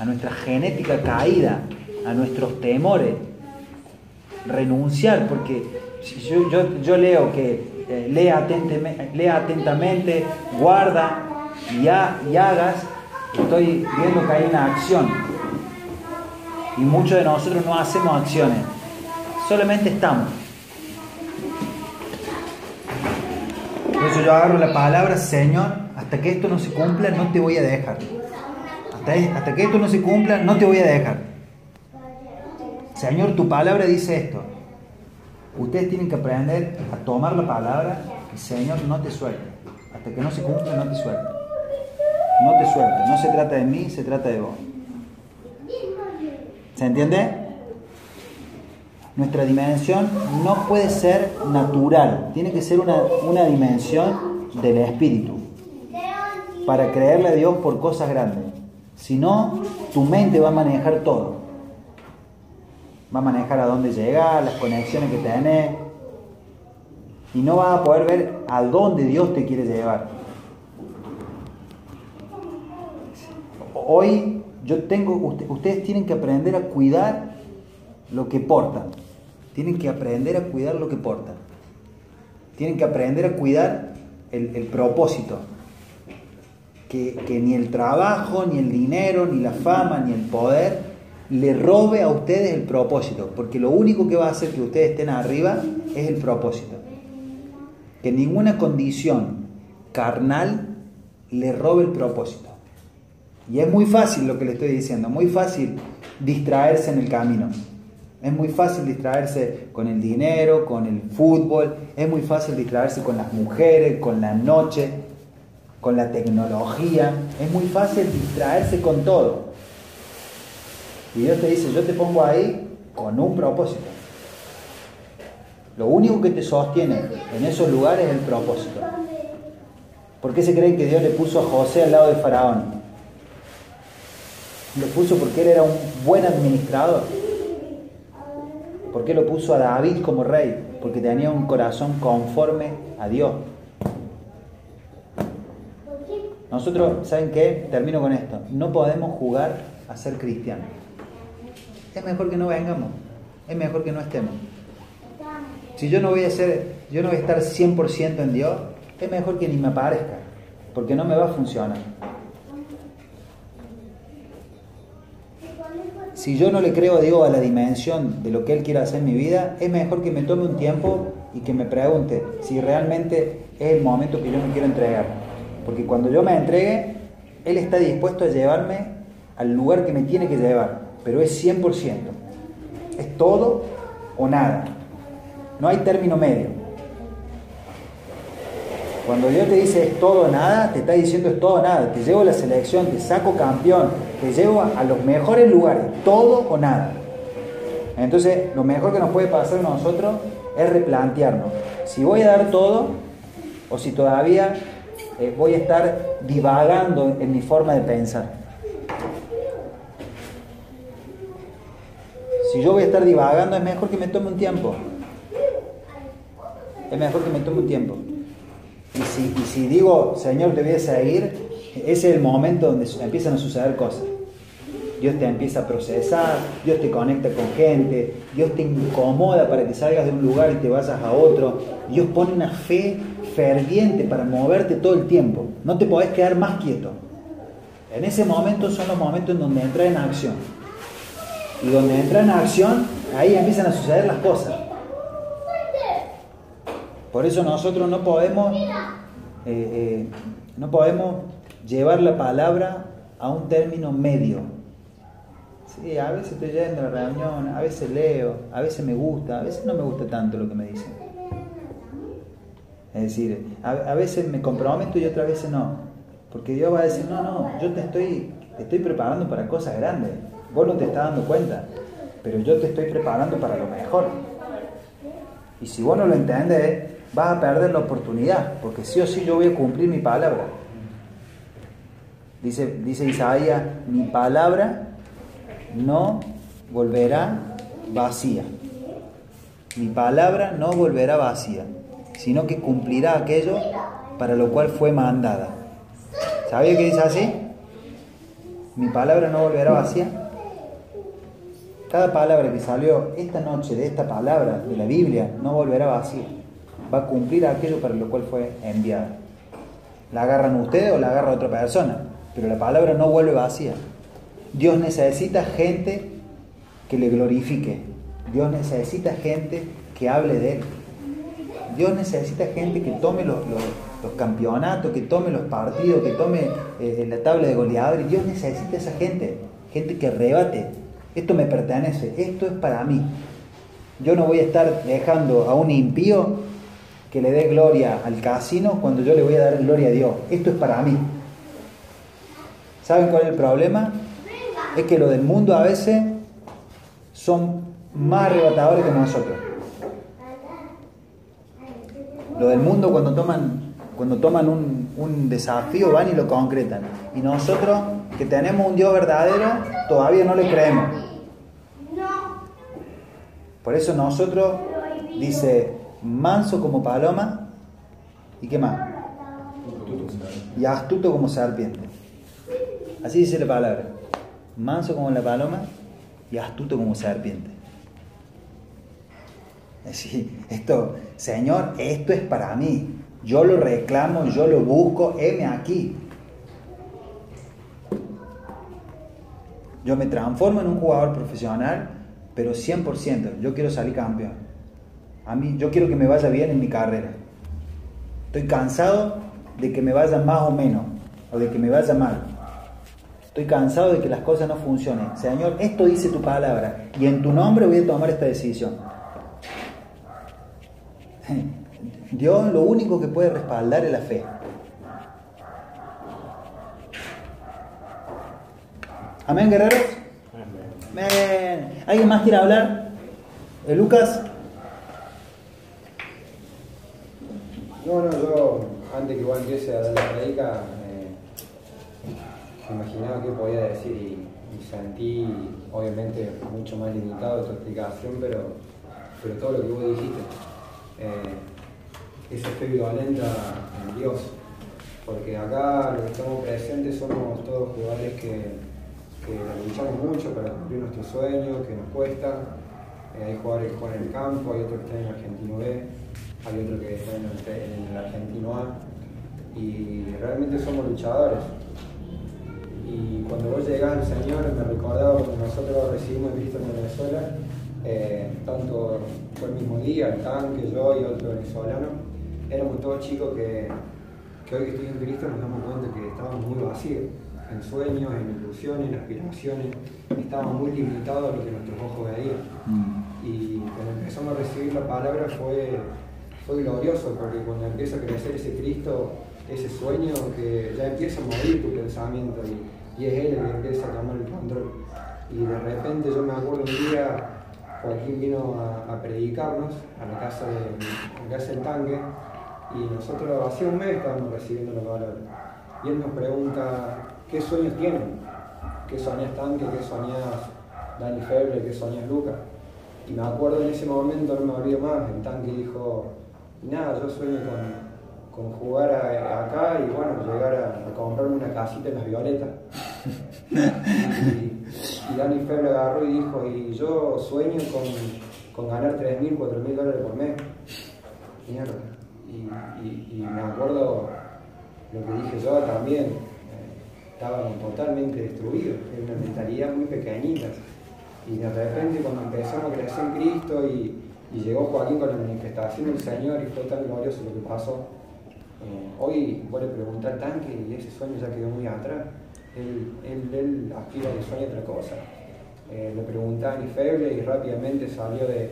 a nuestra genética caída, a nuestros temores. Renunciar, porque yo, yo, leo que eh, lee, atentamente, guarda y, y hagas, estoy viendo que hay una acción. Y muchos de nosotros no hacemos acciones, solamente estamos. Por eso yo agarro la palabra, Señor, hasta que esto no se cumpla, no te voy a dejar. Hasta que esto no se cumpla, no te voy a dejar. Señor, tu palabra dice esto. Ustedes tienen que aprender a tomar la palabra y Señor no te suelte. Hasta que no se cumpla, no te suelte. No te suelte. No se trata de mí, se trata de vos. ¿Se entiende? Nuestra dimensión no puede ser natural. Tiene que ser una, una dimensión del espíritu. Para creerle a Dios por cosas grandes. Si no, tu mente va a manejar todo va a manejar a dónde llegar, las conexiones que tenés, y no vas a poder ver a dónde Dios te quiere llevar. Hoy yo tengo, ustedes tienen que aprender a cuidar lo que portan. Tienen que aprender a cuidar lo que portan. Tienen que aprender a cuidar el, propósito. Que, ni el trabajo, ni el dinero, ni la fama, ni el poder le robe a ustedes el propósito, porque lo único que va a hacer que ustedes estén arriba es el propósito. Que ninguna condición carnal le robe el propósito. Y es muy fácil lo que le estoy diciendo, muy fácil distraerse en el camino. Es muy fácil distraerse con el dinero, con el fútbol, es muy fácil distraerse con las mujeres, con la noche, con la tecnología, es muy fácil distraerse con todo. Y Dios te dice, yo te pongo ahí con un propósito. Lo único que te sostiene en esos lugares es el propósito. ¿Por qué se creen que Dios le puso a José al lado de Faraón? Lo puso porque él era un buen administrador. ¿Por qué lo puso a David como rey? Porque tenía un corazón conforme a Dios. Nosotros, ¿saben qué? Termino con esto. No podemos jugar a ser cristianos es mejor que no vengamos, es mejor que no estemos. Si yo no voy a ser, yo no voy a estar 100% en Dios, es mejor que ni me aparezca, porque no me va a funcionar. Si yo no le creo a Dios a la dimensión de lo que Él quiere hacer en mi vida, es mejor que me tome un tiempo y que me pregunte si realmente es el momento que yo me quiero entregar. Porque cuando yo me entregue, Él está dispuesto a llevarme al lugar que me tiene que llevar pero es 100%. Es todo o nada. No hay término medio. Cuando Dios te dice es todo o nada, te está diciendo es todo o nada. Te llevo a la selección, te saco campeón, te llevo a los mejores lugares, todo o nada. Entonces, lo mejor que nos puede pasar a nosotros es replantearnos si voy a dar todo o si todavía eh, voy a estar divagando en mi forma de pensar. Si yo voy a estar divagando, es mejor que me tome un tiempo. Es mejor que me tome un tiempo. Y si, si digo, Señor, te voy a seguir, ese es el momento donde empiezan a suceder cosas. Dios te empieza a procesar, Dios te conecta con gente, Dios te incomoda para que salgas de un lugar y te vayas a otro. Dios pone una fe ferviente para moverte todo el tiempo. No te podés quedar más quieto. En ese momento son los momentos en donde entra en acción. Y donde entra en acción, ahí empiezan a suceder las cosas. Por eso nosotros no podemos, eh, eh, no podemos llevar la palabra a un término medio. Sí, a veces estoy yendo a la reunión, a veces leo, a veces me gusta, a veces no me gusta tanto lo que me dicen. Es decir, a, veces me comprometo y otras veces no. Porque Dios va a decir, no, no, yo te estoy, estoy preparando para cosas grandes. Vos no te estás dando cuenta, pero yo te estoy preparando para lo mejor. Y si vos no lo entiendes, vas a perder la oportunidad, porque sí o sí yo voy a cumplir mi palabra. Dice, dice Isaías, mi palabra no volverá vacía. Mi palabra no volverá vacía, sino que cumplirá aquello para lo cual fue mandada. ¿Sabía que dice así? Mi palabra no volverá vacía. Cada palabra que salió esta noche de esta palabra de la Biblia no volverá vacía. Va a cumplir aquello para lo cual fue enviada. La agarran ustedes o la agarra otra persona, pero la palabra no vuelve vacía. Dios necesita gente que le glorifique. Dios necesita gente que hable de Él. Dios necesita gente que tome los, campeonatos, que tome los partidos, que tome eh, la tabla de goleadores. Dios necesita esa gente, gente que rebate. Esto me pertenece, esto es para mí. Yo no voy a estar dejando a un impío que le dé gloria al casino cuando yo le voy a dar gloria a Dios. Esto es para mí. ¿Saben cuál es el problema? Es que lo del mundo a veces son más arrebatadores que nosotros. Lo del mundo cuando toman, cuando toman un, un desafío van y lo concretan. Y nosotros que tenemos un Dios verdadero todavía no le creemos. Por eso nosotros, dice, manso como paloma y qué más? Y astuto como serpiente. Así dice la palabra. Manso como la paloma y astuto como serpiente. <laughs> Esto, Señor, esto es para mí. Yo lo reclamo, yo lo busco, heme aquí. Yo me transformo en un jugador profesional, pero 100%. Yo quiero salir campeón. A mí, yo quiero que me vaya bien en mi carrera. Estoy cansado de que me vaya más o menos, o de que me vaya mal. Estoy cansado de que las cosas no funcionen. Señor, esto dice tu palabra y en tu nombre voy a tomar esta decisión. Dios lo único que puede respaldar es la fe. Amén, guerreros. Amén. ¿Alguien más quiere hablar? ¿Eh, Lucas? No, no, yo antes que igual empiece a dar la predica, me imaginaba qué podía decir y, sentí, obviamente, mucho más limitado tu explicación, pero, pero todo lo que vos dijiste, eh, esa fe violenta en Dios, porque acá los que estamos presentes somos todos jugadores que, luchamos mucho para cumplir nuestros sueños, que nos cuesta. Eh, hay jugadores que juegan en el campo, hay otros que están en el Argentino B, hay otros que están en el Argentino A, y realmente somos luchadores. Y cuando vos llegás al Señor, me recordaba cuando nosotros recibimos Cristo en Venezuela, eh, tanto fue el mismo día, el tanque, yo y otro venezolano, éramos todos chicos que, que hoy que estoy en Cristo nos damos cuenta que estábamos muy vacíos, en sueños, en ilusiones, en aspiraciones, estábamos muy limitados a lo que nuestros ojos veían. Mm. Y cuando empezamos a recibir la palabra fue, fue glorioso, porque cuando empieza a crecer ese Cristo, ese sueño que ya empieza a morir tu pensamiento y, y es él el que empieza a tomar el control. Y de repente yo me acuerdo un día, Joaquín vino a, predicarnos a la casa de casa del tanque y nosotros hacía un mes estábamos recibiendo la palabra. Y él nos pregunta, ¿qué sueños tienen? ¿Qué soñas tanque? ¿Qué soñas Dani Febre? ¿Qué soñas Lucas? Y me acuerdo en ese momento, no me olvido más, el tanque dijo, nada, yo sueño con con jugar acá y bueno, llegar a, comprarme una casita en las violetas. y, Dani Febre agarró y dijo, y yo sueño con, con ganar 3.000, 4.000 dólares por mes. Mierda. Y, me acuerdo lo que dije yo también, eh, estaba totalmente destruido, era una mentalidad muy pequeñita. Y de repente cuando empezamos a crecer en Cristo y, llegó Joaquín con la manifestación del Señor y fue tan glorioso lo que pasó, eh, hoy voy a preguntar tanque y ese sueño ya quedó muy atrás. Él, él, aspira y sueña otra cosa. Eh, le pregunté a Feble y rápidamente salió de.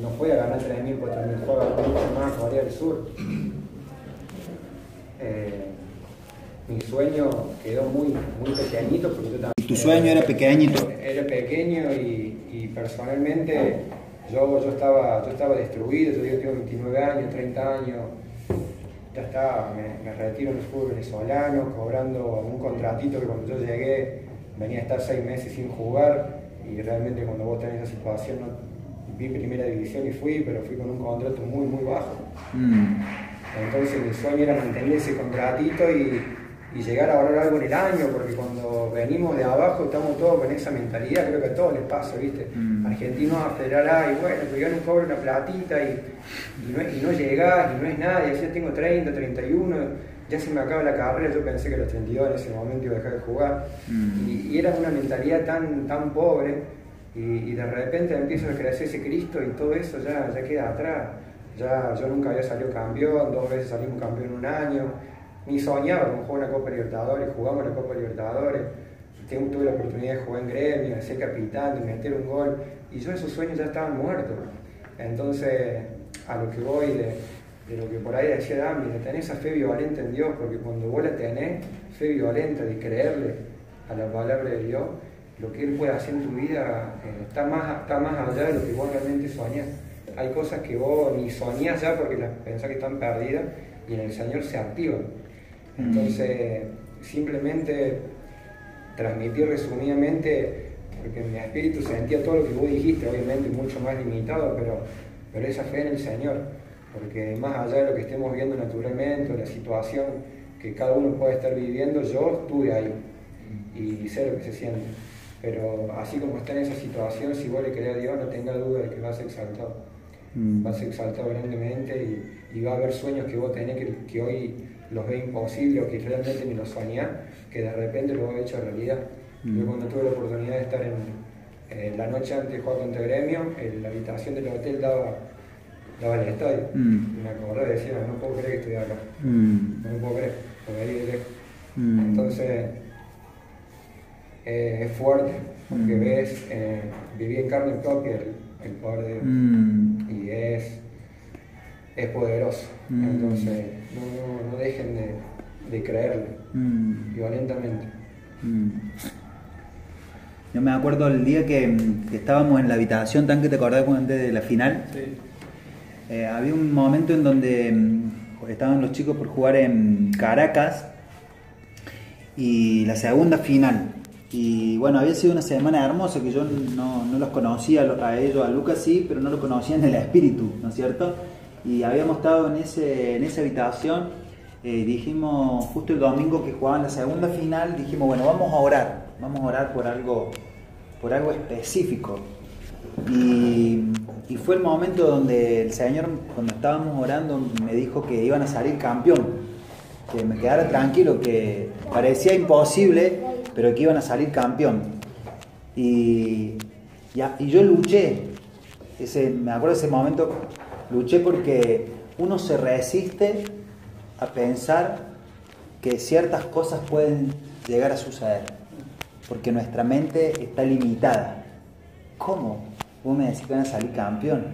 No fue a ganar 3.000, 4.000 juegos, mucho más Corea del Sur. Eh, mi sueño quedó muy, muy pequeñito porque yo también. ¿Tu sueño era pequeñito? Era pequeño y, y personalmente yo, yo, estaba, yo estaba destruido, yo tengo 29 años, 30 años ya está, me, me retiro en el fútbol venezolano, cobrando un contratito que cuando yo llegué venía a estar seis meses sin jugar y realmente cuando vos tenés esa situación, no- vi primera división y fui, pero fui con un contrato muy, muy bajo. Mm, Entonces mi sueño era mantener ese contratito y, y llegar a ahorrar algo en el año, porque cuando venimos de abajo estamos todos con esa mentalidad, creo que a todos les pasa, ¿viste? Mm. Argentinos a Federal A, y bueno, pues yo no cobro una platita y, y, no, y no llegás, y no es nada, y así tengo 30, 31, ya se me acaba la carrera, yo pensé que a los 32 en ese momento iba a dejar de jugar, Mm. y, y era una mentalidad tan, tan pobre, y, de repente empieza a crecer ese Cristo y todo eso ya, ya queda atrás. Ya, yo nunca había salido campeón, dos veces salimos campeón en un año, ni soñaba con jugar una Copa Libertadores, jugamos la Copa Libertadores, tuve la oportunidad de jugar en gremio, de ser capitán, de meter un gol, y yo esos sueños ya estaban muertos. Entonces, a lo que voy de, de lo que por ahí decía Dami, de tener esa fe violenta en Dios, porque cuando vos la tenés, fe violenta de creerle a la palabra de Dios, lo que Él puede hacer en tu vida eh, está, más, está más allá de lo que vos realmente soñás. Hay cosas que vos ni soñás ya porque las pensás que están perdidas y en el Señor se activan. Entonces, simplemente transmitir resumidamente, porque mi espíritu sentía todo lo que vos dijiste, obviamente mucho más limitado, pero, pero esa fe en el Señor, porque más allá de lo que estemos viendo naturalmente, la situación que cada uno puede estar viviendo, yo estuve ahí y sé lo que se siente. Pero así como está en esa situación, si vos le crees a Dios, no tenga duda de que vas a ser exaltado. mm, Vas a ser exaltado grandemente y, y va a haber sueños que vos tenés que, que hoy los ves imposibles o que realmente ni los soñás, que de repente lo has hecho realidad. Yo cuando tuve la oportunidad de estar en la noche antes de jugar contra Gremio, en la habitación del hotel daba, daba el estadio. Mm. Y me acordé y decía, no puedo creer que estoy acá. mm, No me puedo creer, porque ahí de lejos. Mm. Entonces, eh, es fuerte, porque Mm. ves, eh, viví en carne propia el, el poder de Dios. mm, Y es, es poderoso. Mm. Entonces, no, no- no dejen de, de creerle mm. violentamente. Mm. Yo me acuerdo el día que, que estábamos en la habitación, tan que te acordás cuando antes de la final. Eh, había un momento en donde estaban los chicos por jugar en Caracas y la segunda final. Y bueno, había sido una semana hermosa que yo no, no los conocía a ellos, a Lucas sí, pero no lo conocía en el espíritu, ¿no es cierto? Y habíamos estado en, ese, en esa habitación, eh, dijimos, justo el domingo que jugaban la segunda final, dijimos, bueno, vamos a orar, vamos a orar por algo, por algo específico. Y, y fue el momento donde el Señor, cuando estábamos orando, me dijo que iban a salir campeón. Que me quedara tranquilo, que parecía imposible, pero que iban a salir campeón. Y, y, y yo luché. Ese, me acuerdo ese momento, luché porque uno se resiste a pensar que ciertas cosas pueden llegar a suceder. Porque nuestra mente está limitada. ¿Cómo? Vos me decís que van a salir campeón.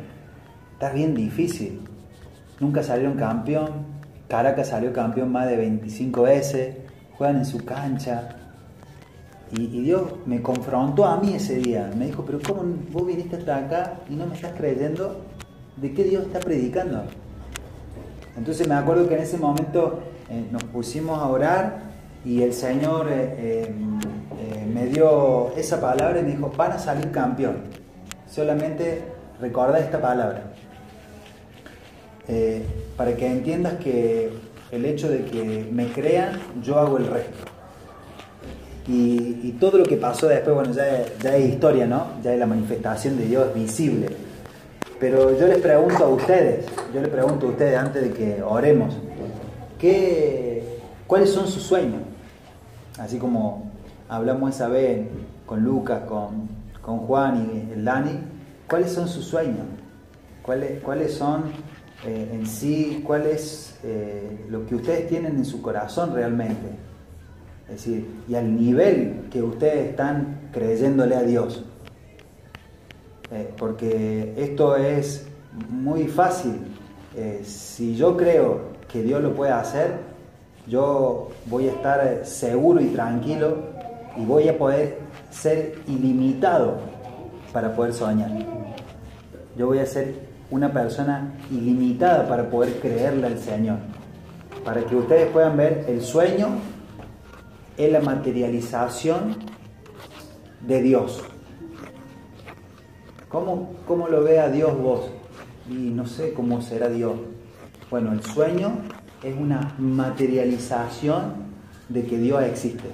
Está bien difícil. Nunca salieron campeón. Caracas salió campeón más de 25 veces. Juegan en su cancha. Y, Dios me confrontó a mí ese día. Me dijo, pero ¿cómo vos viniste hasta acá y no me estás creyendo de qué Dios está predicando? Entonces me acuerdo que en ese momento eh, nos pusimos a orar y el Señor eh, eh, me dio esa palabra y me dijo, van a salir campeón. Solamente recuerda esta palabra. Para que entiendas que el hecho de que me crean, yo hago el resto. Y, todo lo que pasó después, bueno, ya es historia, ¿no? Ya es la manifestación de Dios visible. Pero yo les pregunto a ustedes, yo les pregunto a ustedes antes de que oremos, ¿qué, ¿cuáles son sus sueños? Así como hablamos esa vez con Lucas, con, con Juan y el Dani, ¿cuáles son sus sueños? ¿Cuáles, cuáles son eh, en sí, cuál es eh, lo que ustedes tienen en su corazón realmente? Es decir, y al nivel que ustedes están creyéndole a Dios. Eh, porque esto es muy fácil. Eh, si yo creo que Dios lo puede hacer, yo voy a estar eh, seguro y tranquilo y voy a poder ser ilimitado para poder soñar. Yo voy a ser una persona ilimitada para poder creerle al Señor. para que ustedes puedan ver el sueño es la materialización de Dios. ¿Cómo, ¿Cómo lo ve a Dios vos? Y no sé cómo será Dios. Bueno, el sueño es una materialización de que Dios existe.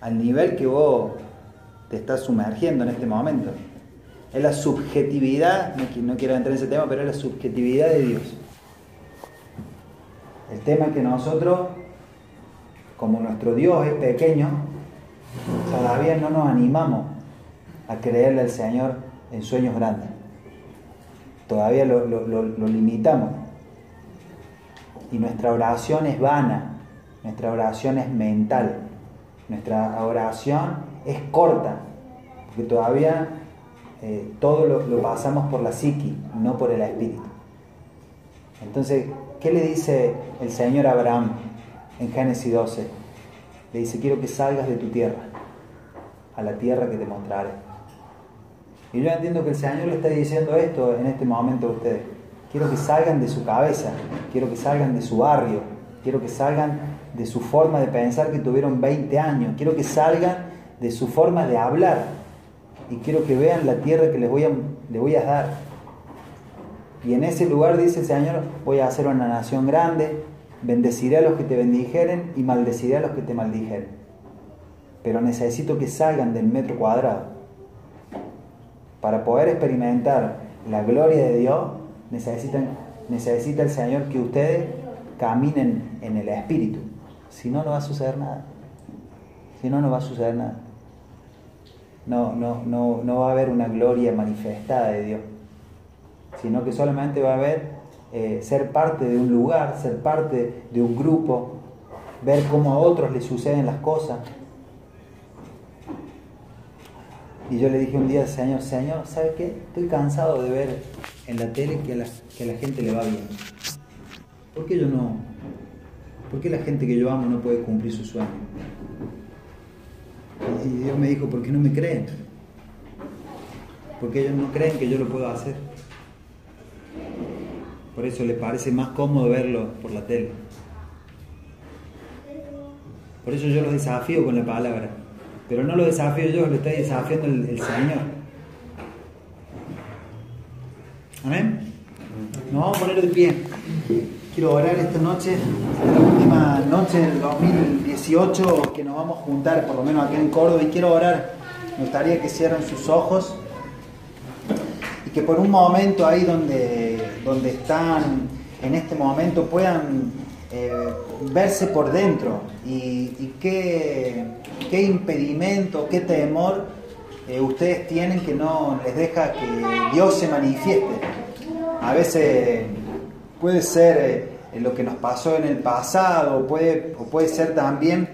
Al nivel que vos te estás sumergiendo en este momento. Es la subjetividad, no quiero entrar en ese tema, pero es la subjetividad de Dios. El tema es que nosotros, como nuestro Dios es pequeño, todavía no nos animamos a creerle al Señor en sueños grandes. Todavía lo, limitamos. Y nuestra oración es vana, nuestra oración es mental, nuestra oración es corta, porque todavía eh, todo lo, pasamos por la psiqui, no por el espíritu. Entonces, ¿qué le dice el Señor a Abraham en Génesis 12? Le dice, quiero que salgas de tu tierra, a la tierra que te mostraré. Y yo entiendo que el Señor le está diciendo esto en este momento a ustedes. Quiero que salgan de su cabeza, quiero que salgan de su barrio, quiero que salgan de su forma de pensar que tuvieron 20 años, quiero que salgan de su forma de hablar, y quiero que vean la tierra que les voy a, voy a dar. Y en ese lugar dice el Señor, voy a hacer una nación grande, bendeciré a los que te bendijeren y maldeciré a los que te maldijeren. Pero necesito que salgan del metro cuadrado. Para poder experimentar la gloria de Dios, necesitan, necesita el Señor que ustedes caminen en el Espíritu. Si no, no va a suceder nada. Si no, no va a suceder nada no, no, no, no va a haber una gloria manifestada de Dios, sino que solamente va a haber eh, ser parte de un lugar, ser parte de un grupo, ver cómo a otros les suceden las cosas. Y yo le dije un día Señor, Señor, ¿sabe qué? Estoy cansado de ver en la tele que a la, que la gente le va bien. ¿Por qué yo no? ¿Por qué la gente que yo amo no puede cumplir su sueño? Y Dios me dijo, ¿por qué no me creen? Porque ellos no creen que yo lo puedo hacer. Por eso les parece más cómodo verlo por la tele. Por eso yo los desafío con la palabra. Pero no lo desafío yo, lo está desafiando el, el Señor. Amén. Nos vamos a poner de pie. Quiero orar esta noche, la última noche del 2018 que nos vamos a juntar, por lo menos aquí en Córdoba, y quiero orar. Me gustaría que cierren sus ojos y que por un momento ahí donde, donde están en este momento puedan eh, verse por dentro y, qué, qué, impedimento, qué temor eh, ustedes tienen que no les deja que Dios se manifieste. A veces puede ser eh, lo que nos pasó en el pasado, puede, o puede ser también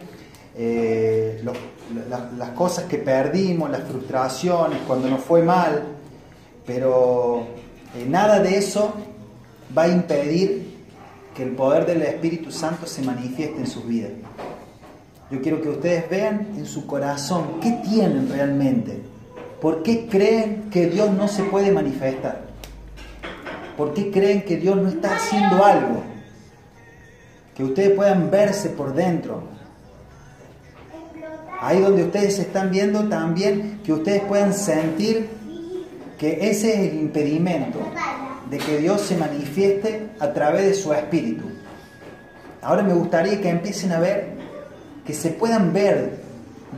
las cosas que perdimos, las frustraciones, cuando nos fue mal, pero eh, nada de eso va a impedir que el poder del Espíritu Santo se manifieste en sus vidas. Yo quiero que ustedes vean en su corazón qué tienen realmente, por qué creen que Dios no se puede manifestar. ¿Por qué creen que Dios no está haciendo algo? Que ustedes puedan verse por dentro. Ahí donde ustedes están viendo también, que ustedes puedan sentir que ese es el impedimento de que Dios se manifieste a través de su espíritu. Ahora me gustaría que empiecen a ver, que se puedan ver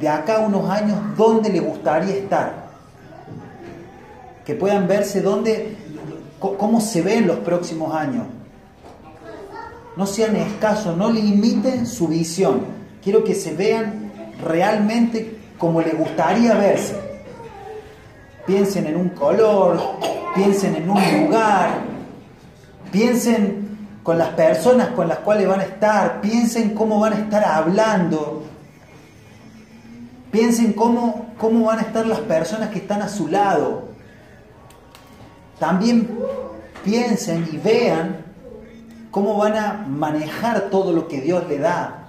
de acá a unos años dónde les gustaría estar. Que puedan verse dónde cómo se ve en los próximos años. No sean escasos, no limiten su visión. Quiero que se vean realmente como les gustaría verse. Piensen en un color, piensen en un lugar, piensen con las personas con las cuales van a estar, piensen cómo van a estar hablando, piensen cómo, cómo van a estar las personas que están a su lado. También piensen y vean cómo van a manejar todo lo que Dios le da.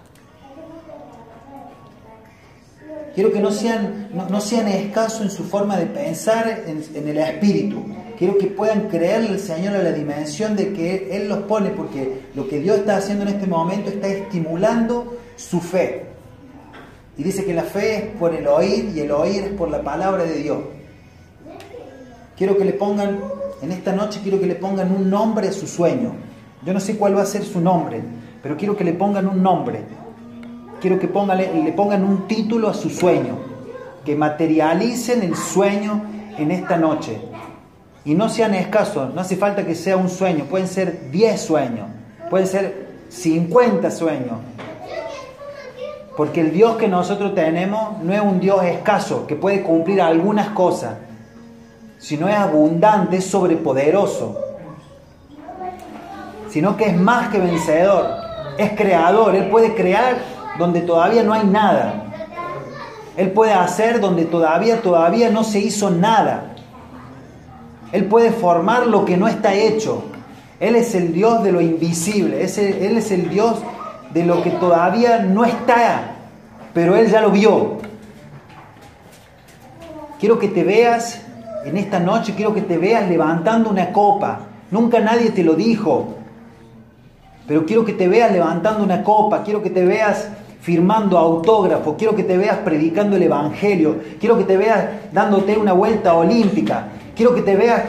Quiero que no sean, no, sean escasos en su forma de pensar en, en el espíritu. quiero que puedan creerle al Señor a la dimensión de que Él los pone, porque lo que Dios está haciendo en este momento está estimulando su fe. Y dice que la fe es por el oír y el oír es por la palabra de Dios. Quiero que le pongan, en esta noche quiero que le pongan un nombre a su sueño. Yo no sé cuál va a ser su nombre, pero quiero que le pongan un nombre. Quiero que le pongan un título a su sueño. Que materialicen el sueño en esta noche. Y no sean escasos, no hace falta que sea un sueño, pueden ser 10 sueños, pueden ser 50 sueños, porque el Dios que nosotros tenemos no es un Dios escaso, que puede cumplir algunas cosas, sino es abundante, es sobrepoderoso, sino que es más que vencedor, es creador, Él puede crear donde todavía no hay nada. Él puede hacer donde todavía, todavía no se hizo nada. Él puede formar lo que no está hecho. Él es el Dios de lo invisible. Él es el Dios de lo que todavía no está, pero Él ya lo vio. Quiero que te veas en esta noche, quiero que te veas levantando una copa. Nunca nadie te lo dijo, pero quiero que te veas levantando una copa, quiero que te veas firmando autógrafo, quiero que te veas predicando el Evangelio, quiero que te veas dándote una vuelta olímpica, quiero que te veas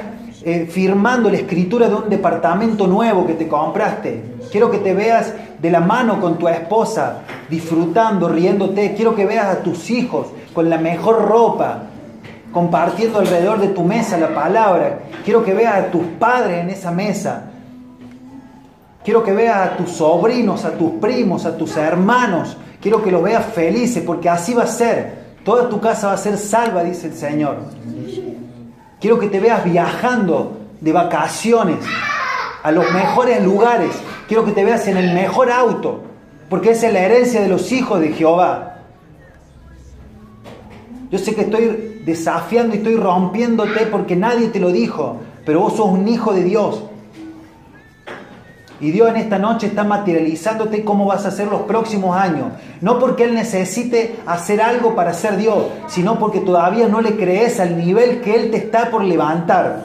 eh, firmando la escritura de un departamento nuevo que te compraste, quiero que te veas de la mano con tu esposa, disfrutando, riéndote. Quiero que veas a tus hijos con la mejor ropa, compartiendo alrededor de tu mesa la palabra. Quiero que veas a tus padres en esa mesa. Quiero que veas a tus sobrinos, a tus primos, a tus hermanos. Quiero que los veas felices porque así va a ser. Toda tu casa va a ser salva, dice el Señor. Quiero que te veas viajando de vacaciones a los mejores lugares. Quiero que te veas en el mejor auto, porque esa es la herencia de los hijos de Jehová. Yo sé que estoy desafiando y estoy rompiéndote porque nadie te lo dijo, pero vos sos un hijo de Dios. Y Dios en esta noche está materializándote cómo vas a ser los próximos años. No porque Él necesite hacer algo para ser Dios, sino porque todavía no le crees al nivel que Él te está por levantar.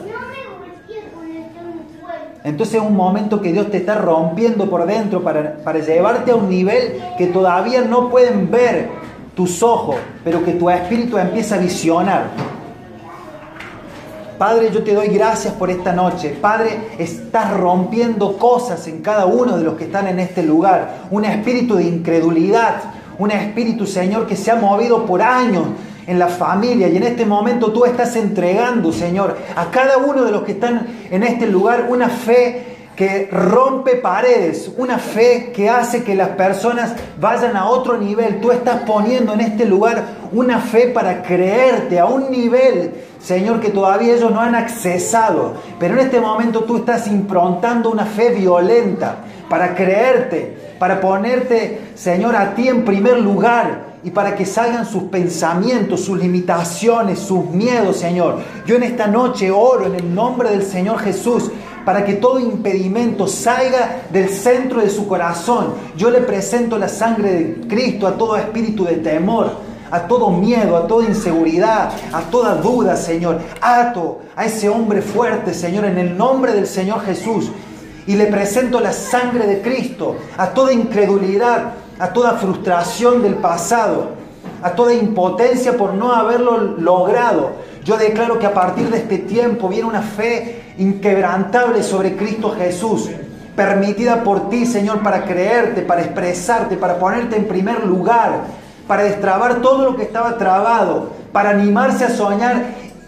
Entonces es un momento que Dios te está rompiendo por dentro para, para llevarte a un nivel que todavía no pueden ver tus ojos, pero que tu espíritu empieza a visionar. Padre, yo te doy gracias por esta noche. Padre, estás rompiendo cosas en cada uno de los que están en este lugar. Un espíritu de incredulidad, un espíritu, Señor, que se ha movido por años en la familia y en este momento tú estás entregando, Señor, a cada uno de los que están en este lugar una fe que rompe paredes, una fe que hace que las personas vayan a otro nivel. Tú estás poniendo en este lugar una fe para creerte a un nivel, Señor, que todavía ellos no han accesado. Pero en este momento tú estás improntando una fe violenta para creerte, para ponerte, Señor, a ti en primer lugar y para que salgan sus pensamientos, sus limitaciones, sus miedos, Señor. Yo en esta noche oro en el nombre del Señor Jesús para que todo impedimento salga del centro de su corazón. Yo le presento la sangre de Cristo a todo espíritu de temor, a todo miedo, a toda inseguridad, a toda duda, Señor. Ato a ese hombre fuerte, Señor, en el nombre del Señor Jesús. Y le presento la sangre de Cristo a toda incredulidad, a toda frustración del pasado, a toda impotencia por no haberlo logrado. Yo declaro que a partir de este tiempo viene una fe inquebrantable sobre Cristo Jesús, permitida por ti, Señor, para creerte, para expresarte, para ponerte en primer lugar, para destrabar todo lo que estaba trabado, para animarse a soñar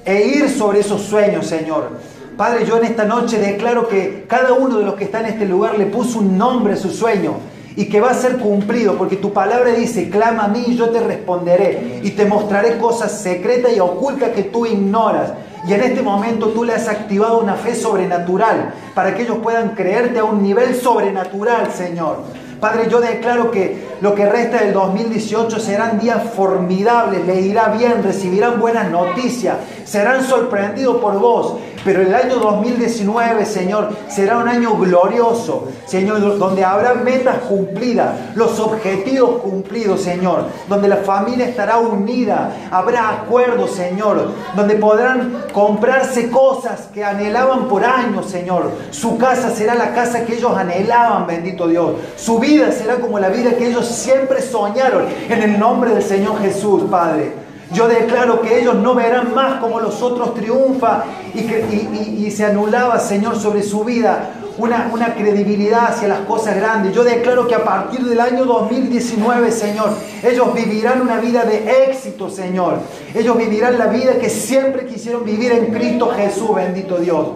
e ir sobre esos sueños, Señor. Padre, yo en esta noche declaro que cada uno de los que está en este lugar le puso un nombre a su sueño y que va a ser cumplido, porque tu palabra dice, clama a mí y yo te responderé y te mostraré cosas secretas y ocultas que tú ignoras. Y en este momento tú le has activado una fe sobrenatural para que ellos puedan creerte a un nivel sobrenatural, Señor. Padre, yo declaro que lo que resta del 2018 serán días formidables, les irá bien, recibirán buenas noticias, serán sorprendidos por vos. Pero el año 2019, Señor, será un año glorioso, Señor, donde habrá metas cumplidas, los objetivos cumplidos, Señor, donde la familia estará unida, habrá acuerdos, Señor, donde podrán comprarse cosas que anhelaban por años, Señor. Su casa será la casa que ellos anhelaban, bendito Dios. Su vida será como la vida que ellos siempre soñaron, en el nombre del Señor Jesús, Padre. Yo declaro que ellos no verán más como los otros triunfa y, se anulaba, Señor, sobre su vida una, una, credibilidad hacia las cosas grandes. Yo declaro que a partir del año 2019, Señor, ellos vivirán una vida de éxito, Señor. Ellos vivirán la vida que siempre quisieron vivir en Cristo Jesús, bendito Dios.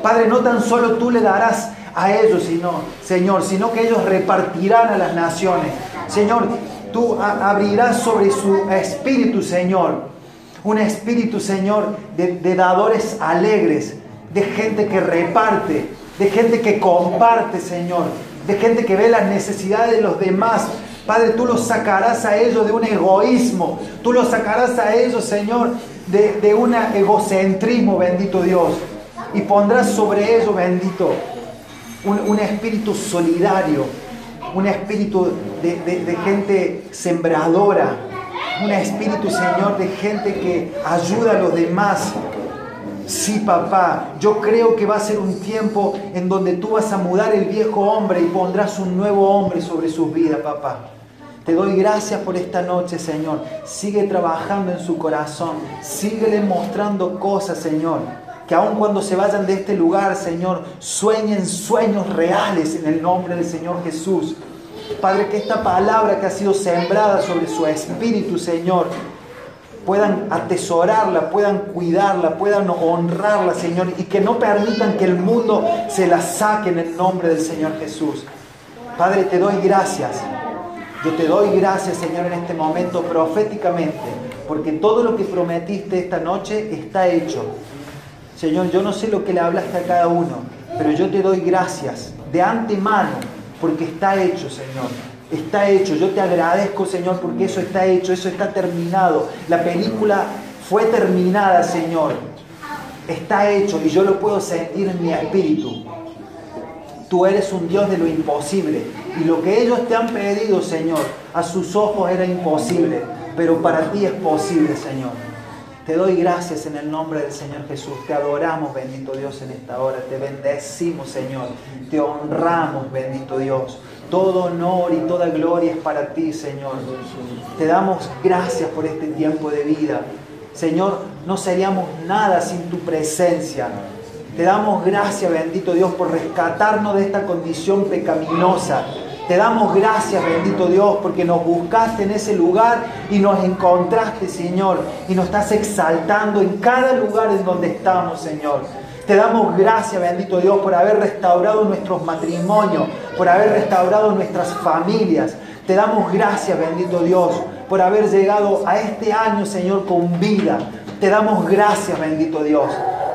Padre, no tan solo tú le darás a ellos, sino, Señor, sino que ellos repartirán a las naciones. Señor, tú abrirás sobre su espíritu, Señor, un espíritu, Señor, de, dadores alegres, de gente que reparte, de gente que comparte, Señor, de gente que ve las necesidades de los demás. Padre, tú los sacarás a ellos de un egoísmo, tú los sacarás a ellos, Señor, de, un egocentrismo, bendito Dios, y pondrás sobre ellos, bendito, un espíritu solidario, un espíritu de, gente sembradora, un espíritu, Señor, de gente que ayuda a los demás. Sí, papá, yo creo que va a ser un tiempo en donde tú vas a mudar el viejo hombre y pondrás un nuevo hombre sobre sus vidas, papá. Te doy gracias por esta noche, Señor. Sigue trabajando en su corazón. Síguele mostrando cosas, Señor que aun cuando se vayan de este lugar, Señor, sueñen sueños reales en el nombre del Señor Jesús. Padre, que esta palabra que ha sido sembrada sobre su espíritu, Señor, puedan atesorarla, puedan cuidarla, puedan honrarla, Señor, y que no permitan que el mundo se la saque en el nombre del Señor Jesús. Padre, te doy gracias. Yo te doy gracias, Señor, en este momento proféticamente, porque todo lo que prometiste esta noche está hecho. Señor, yo no sé lo que le hablaste a cada uno, pero yo te doy gracias de antemano, porque está hecho, Señor. Está hecho. Yo te agradezco, Señor, porque eso está hecho, eso está terminado. La película fue terminada, Señor. Está hecho y yo lo puedo sentir en mi espíritu. Tú eres un Dios de lo imposible. Y lo que ellos te han pedido, Señor, a sus ojos era imposible. Pero para ti es posible, Señor. Te doy gracias en el nombre del Señor Jesús. Te adoramos, bendito Dios, en esta hora. Te bendecimos, Señor. Te honramos, bendito Dios. Todo honor y toda gloria es para ti, Señor. Te damos gracias por este tiempo de vida. Señor, no seríamos nada sin tu presencia. Te damos gracias, bendito Dios, por rescatarnos de esta condición pecaminosa te damos gracias, bendito Dios, porque nos buscaste en ese lugar y nos encontraste, Señor, y nos estás exaltando en cada lugar en donde estamos, Señor. Te damos gracias, bendito Dios, por haber restaurado nuestros matrimonios, por haber restaurado nuestras familias. Te damos gracias, bendito Dios, por haber llegado a este año, Señor, con vida. Te damos gracias, bendito Dios.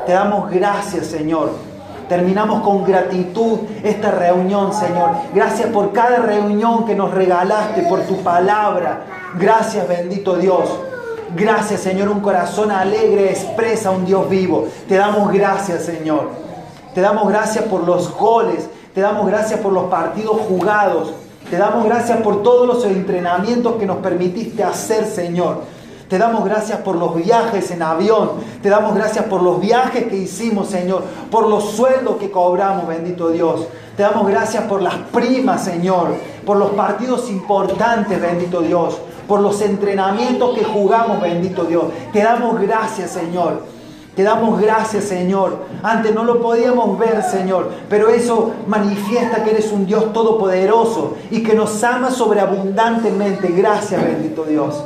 Te damos gracias, Señor Terminamos con gratitud esta reunión, Señor. Gracias por cada reunión que nos regalaste, por tu palabra. Gracias, bendito Dios. Gracias, Señor. Un corazón alegre expresa un Dios vivo. Te damos gracias, Señor. Te damos gracias por los goles. Te damos gracias por los partidos jugados. Te damos gracias por todos los entrenamientos que nos permitiste hacer, Señor. Te damos gracias por los viajes en avión. Te damos gracias por los viajes que hicimos, Señor. Por los sueldos que cobramos, bendito Dios. Te damos gracias por las primas, Señor. Por los partidos importantes, bendito Dios. Por los entrenamientos que jugamos, bendito Dios. Te damos gracias, Señor. Te damos gracias, Señor. Antes no lo podíamos ver, Señor, pero eso manifiesta que eres un Dios todopoderoso y que nos ama sobreabundantemente. Gracias, bendito Dios.